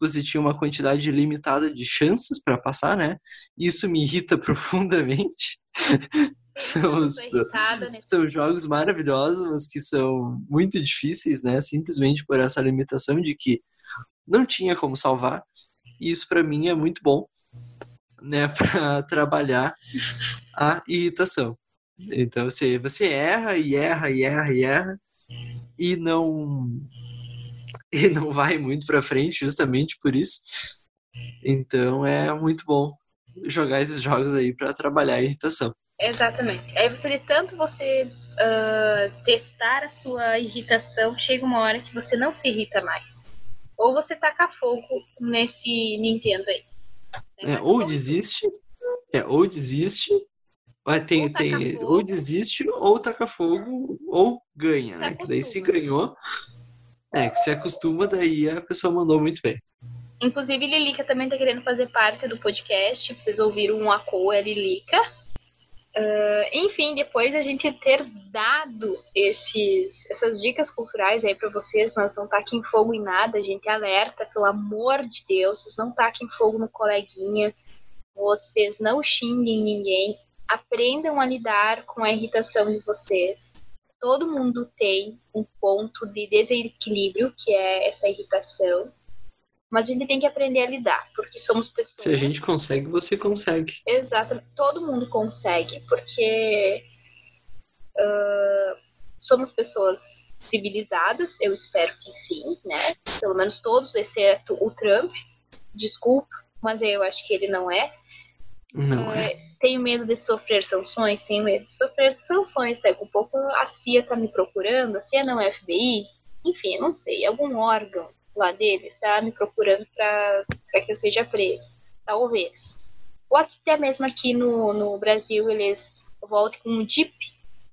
Você tinha uma quantidade limitada de chances para passar, né? Isso me irrita profundamente. são, os, são jogos maravilhosos, mas que são muito difíceis, né? Simplesmente por essa limitação de que não tinha como salvar. E isso para mim é muito bom, né, para trabalhar a irritação. Então você, você erra e erra e erra e erra e não e não vai muito para frente justamente por isso. Então é muito bom jogar esses jogos aí para trabalhar a irritação. Exatamente. Aí você de tanto você uh, testar a sua irritação, chega uma hora que você não se irrita mais. Ou você taca fogo nesse Nintendo aí. É, ou desiste, é, ou desiste, tem, ou, tem, ou desiste, ou taca fogo, ou ganha, né? Que daí se ganhou, é, que se acostuma, daí a pessoa mandou muito bem. Inclusive, Lilica também tá querendo fazer parte do podcast. Vocês ouviram um Aco, é Lilica. Uh, enfim, depois a gente ter dado esses, essas dicas culturais aí para vocês, mas não taquem fogo em nada, a gente alerta, pelo amor de Deus, vocês não taquem fogo no coleguinha, vocês não xinguem ninguém, aprendam a lidar com a irritação de vocês. Todo mundo tem um ponto de desequilíbrio, que é essa irritação. Mas a gente tem que aprender a lidar, porque somos pessoas. Se a gente consegue, você consegue. Exato, todo mundo consegue, porque uh, somos pessoas civilizadas, eu espero que sim, né? Pelo menos todos, exceto o Trump. Desculpa, mas eu acho que ele não é. Não é. é. Tenho medo de sofrer sanções? Tenho medo de sofrer sanções. Daqui um pouco a CIA tá me procurando, a CIA não é FBI, enfim, não sei, algum órgão lá deles está me procurando para que eu seja presa, talvez. Ou até mesmo aqui no, no Brasil eles voltem com um DIP,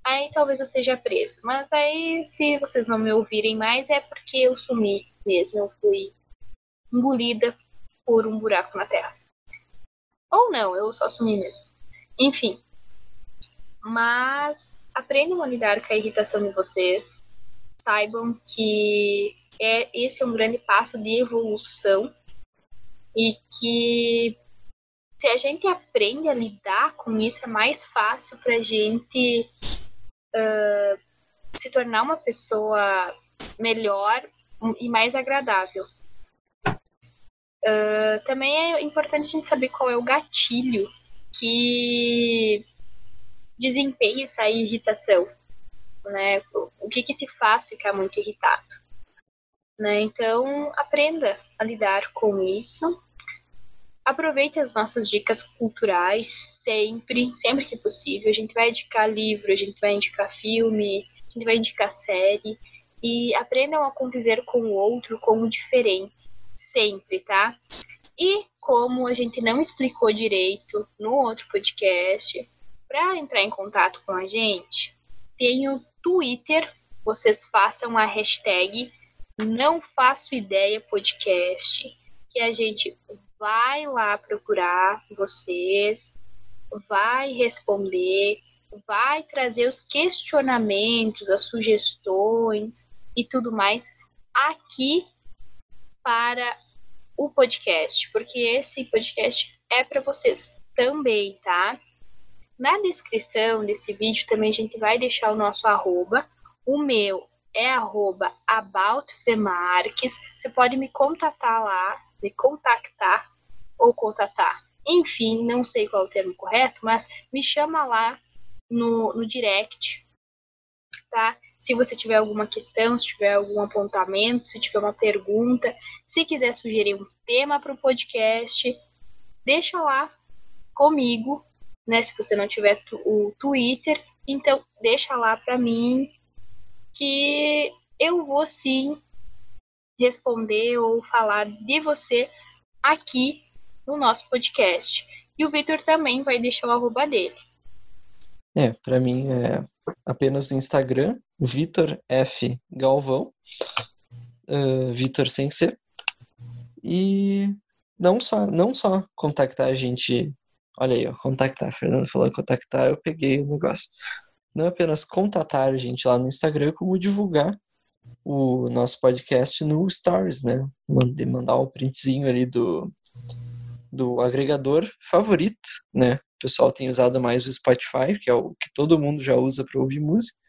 aí talvez eu seja presa. Mas aí, se vocês não me ouvirem mais, é porque eu sumi mesmo, eu fui engolida por um buraco na terra. Ou não, eu só sumi mesmo. Enfim. Mas aprendam a lidar com a irritação de vocês. Saibam que é, esse é um grande passo de evolução e que se a gente aprende a lidar com isso, é mais fácil para a gente uh, se tornar uma pessoa melhor e mais agradável. Uh, também é importante a gente saber qual é o gatilho que desempenha essa irritação, né? O que que te faz ficar muito irritado, né? Então, aprenda a lidar com isso. Aproveite as nossas dicas culturais sempre, sempre que possível. A gente vai indicar livro, a gente vai indicar filme, a gente vai indicar série e aprendam a conviver com o outro como diferente sempre, tá? E como a gente não explicou direito no outro podcast, para entrar em contato com a gente, tem o Twitter, vocês façam a hashtag não faço ideia podcast, que a gente vai lá procurar vocês, vai responder, vai trazer os questionamentos, as sugestões e tudo mais aqui para o podcast, porque esse podcast é para vocês também, tá? Na descrição desse vídeo também a gente vai deixar o nosso arroba. O meu é arroba aboutfemarques. Você pode me contatar lá, me contactar ou contatar. Enfim, não sei qual é o termo correto, mas me chama lá no, no direct, tá? Se você tiver alguma questão, se tiver algum apontamento, se tiver uma pergunta, se quiser sugerir um tema para o podcast, deixa lá comigo, né? Se você não tiver o Twitter, então deixa lá para mim que eu vou sim responder ou falar de você aqui no nosso podcast. E o Victor também vai deixar o arroba dele. É, para mim é apenas no Instagram, Vitor F. Galvão, uh, Vitor sem ser. E não só, não só contactar a gente. Olha aí, ó, contactar. A Fernanda falou contactar, eu peguei o negócio. Não apenas contatar a gente lá no Instagram, como divulgar o nosso podcast no Stories, né? Mandar o printzinho ali do, do agregador favorito, né? O pessoal tem usado mais o Spotify, que é o que todo mundo já usa para ouvir música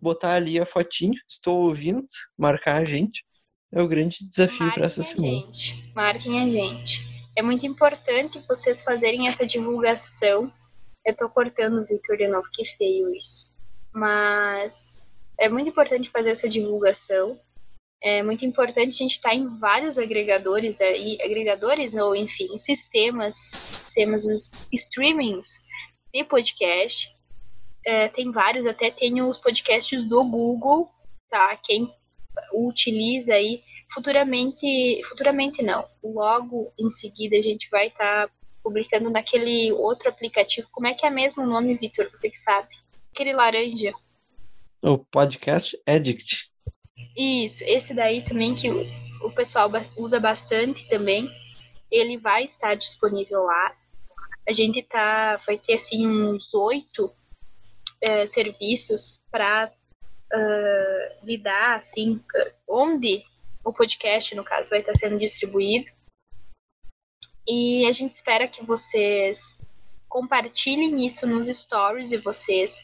botar ali a fotinho, estou ouvindo, marcar a gente. É o grande desafio para essa semana. Gente. Marquem a gente. É muito importante vocês fazerem essa divulgação. Eu tô cortando o Victor de novo, que feio isso. Mas é muito importante fazer essa divulgação. É muito importante a gente estar tá em vários agregadores aí, agregadores ou enfim, sistemas, sistemas, os streamings de podcast é, tem vários, até tem os podcasts do Google, tá? Quem utiliza aí futuramente, futuramente não, logo em seguida a gente vai estar tá publicando naquele outro aplicativo. Como é que é mesmo o nome, Vitor? Você que sabe? Aquele laranja. O podcast Addict. Isso, esse daí também que o, o pessoal usa bastante também. Ele vai estar disponível lá. A gente tá, vai ter assim uns oito é, serviços para uh, lidar assim onde o podcast no caso vai estar sendo distribuído. E a gente espera que vocês compartilhem isso nos stories e vocês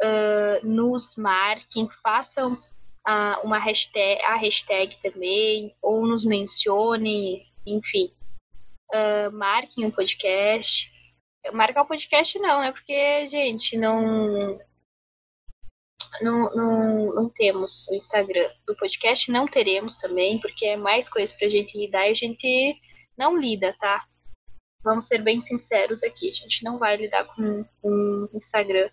uh, nos marquem, façam uh, uma hashtag, a hashtag também, ou nos mencionem, enfim, uh, marquem o um podcast marcar o podcast não, né? Porque, gente, não, não, não, não temos o Instagram do podcast, não teremos também, porque é mais coisa pra gente lidar e a gente não lida, tá? Vamos ser bem sinceros aqui, a gente não vai lidar com o Instagram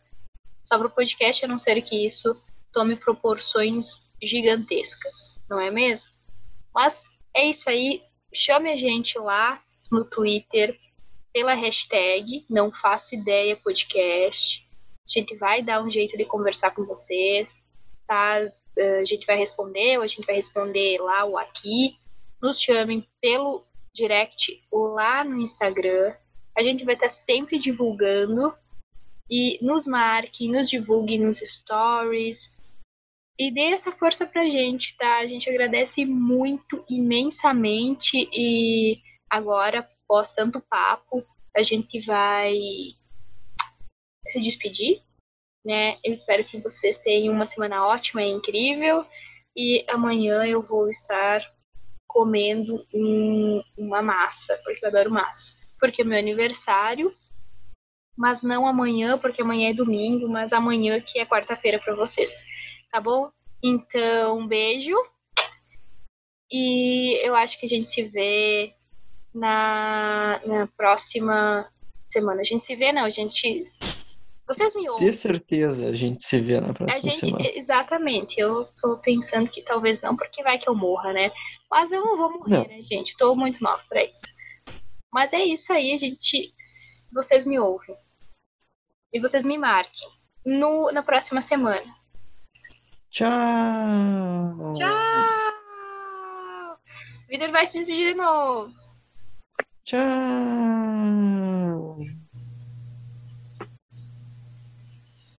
só para o podcast, a não ser que isso tome proporções gigantescas, não é mesmo? Mas é isso aí, chame a gente lá no Twitter pela hashtag não faço ideia podcast. A gente vai dar um jeito de conversar com vocês, tá? A gente vai responder, ou a gente vai responder lá ou aqui. Nos chamem pelo direct lá no Instagram. A gente vai estar sempre divulgando e nos marque, nos divulgue nos stories e dê essa força pra gente, tá? A gente agradece muito, imensamente e agora, após tanto papo, a gente vai se despedir, né? Eu espero que vocês tenham uma semana ótima e incrível e amanhã eu vou estar comendo um, uma massa, porque eu adoro massa. Porque é meu aniversário, mas não amanhã, porque amanhã é domingo, mas amanhã que é quarta-feira para vocês, tá bom? Então, um beijo. E eu acho que a gente se vê na, na próxima semana. A gente se vê, não, a gente vocês me ouvem. De certeza a gente se vê na próxima gente, semana. Exatamente. Eu tô pensando que talvez não, porque vai que eu morra, né? Mas eu não vou morrer, não. né, gente? Tô muito nova pra isso. Mas é isso aí, a gente. Vocês me ouvem. E vocês me marquem. No, na próxima semana. Tchau! Tchau! Vitor vai se despedir de novo. Tchau.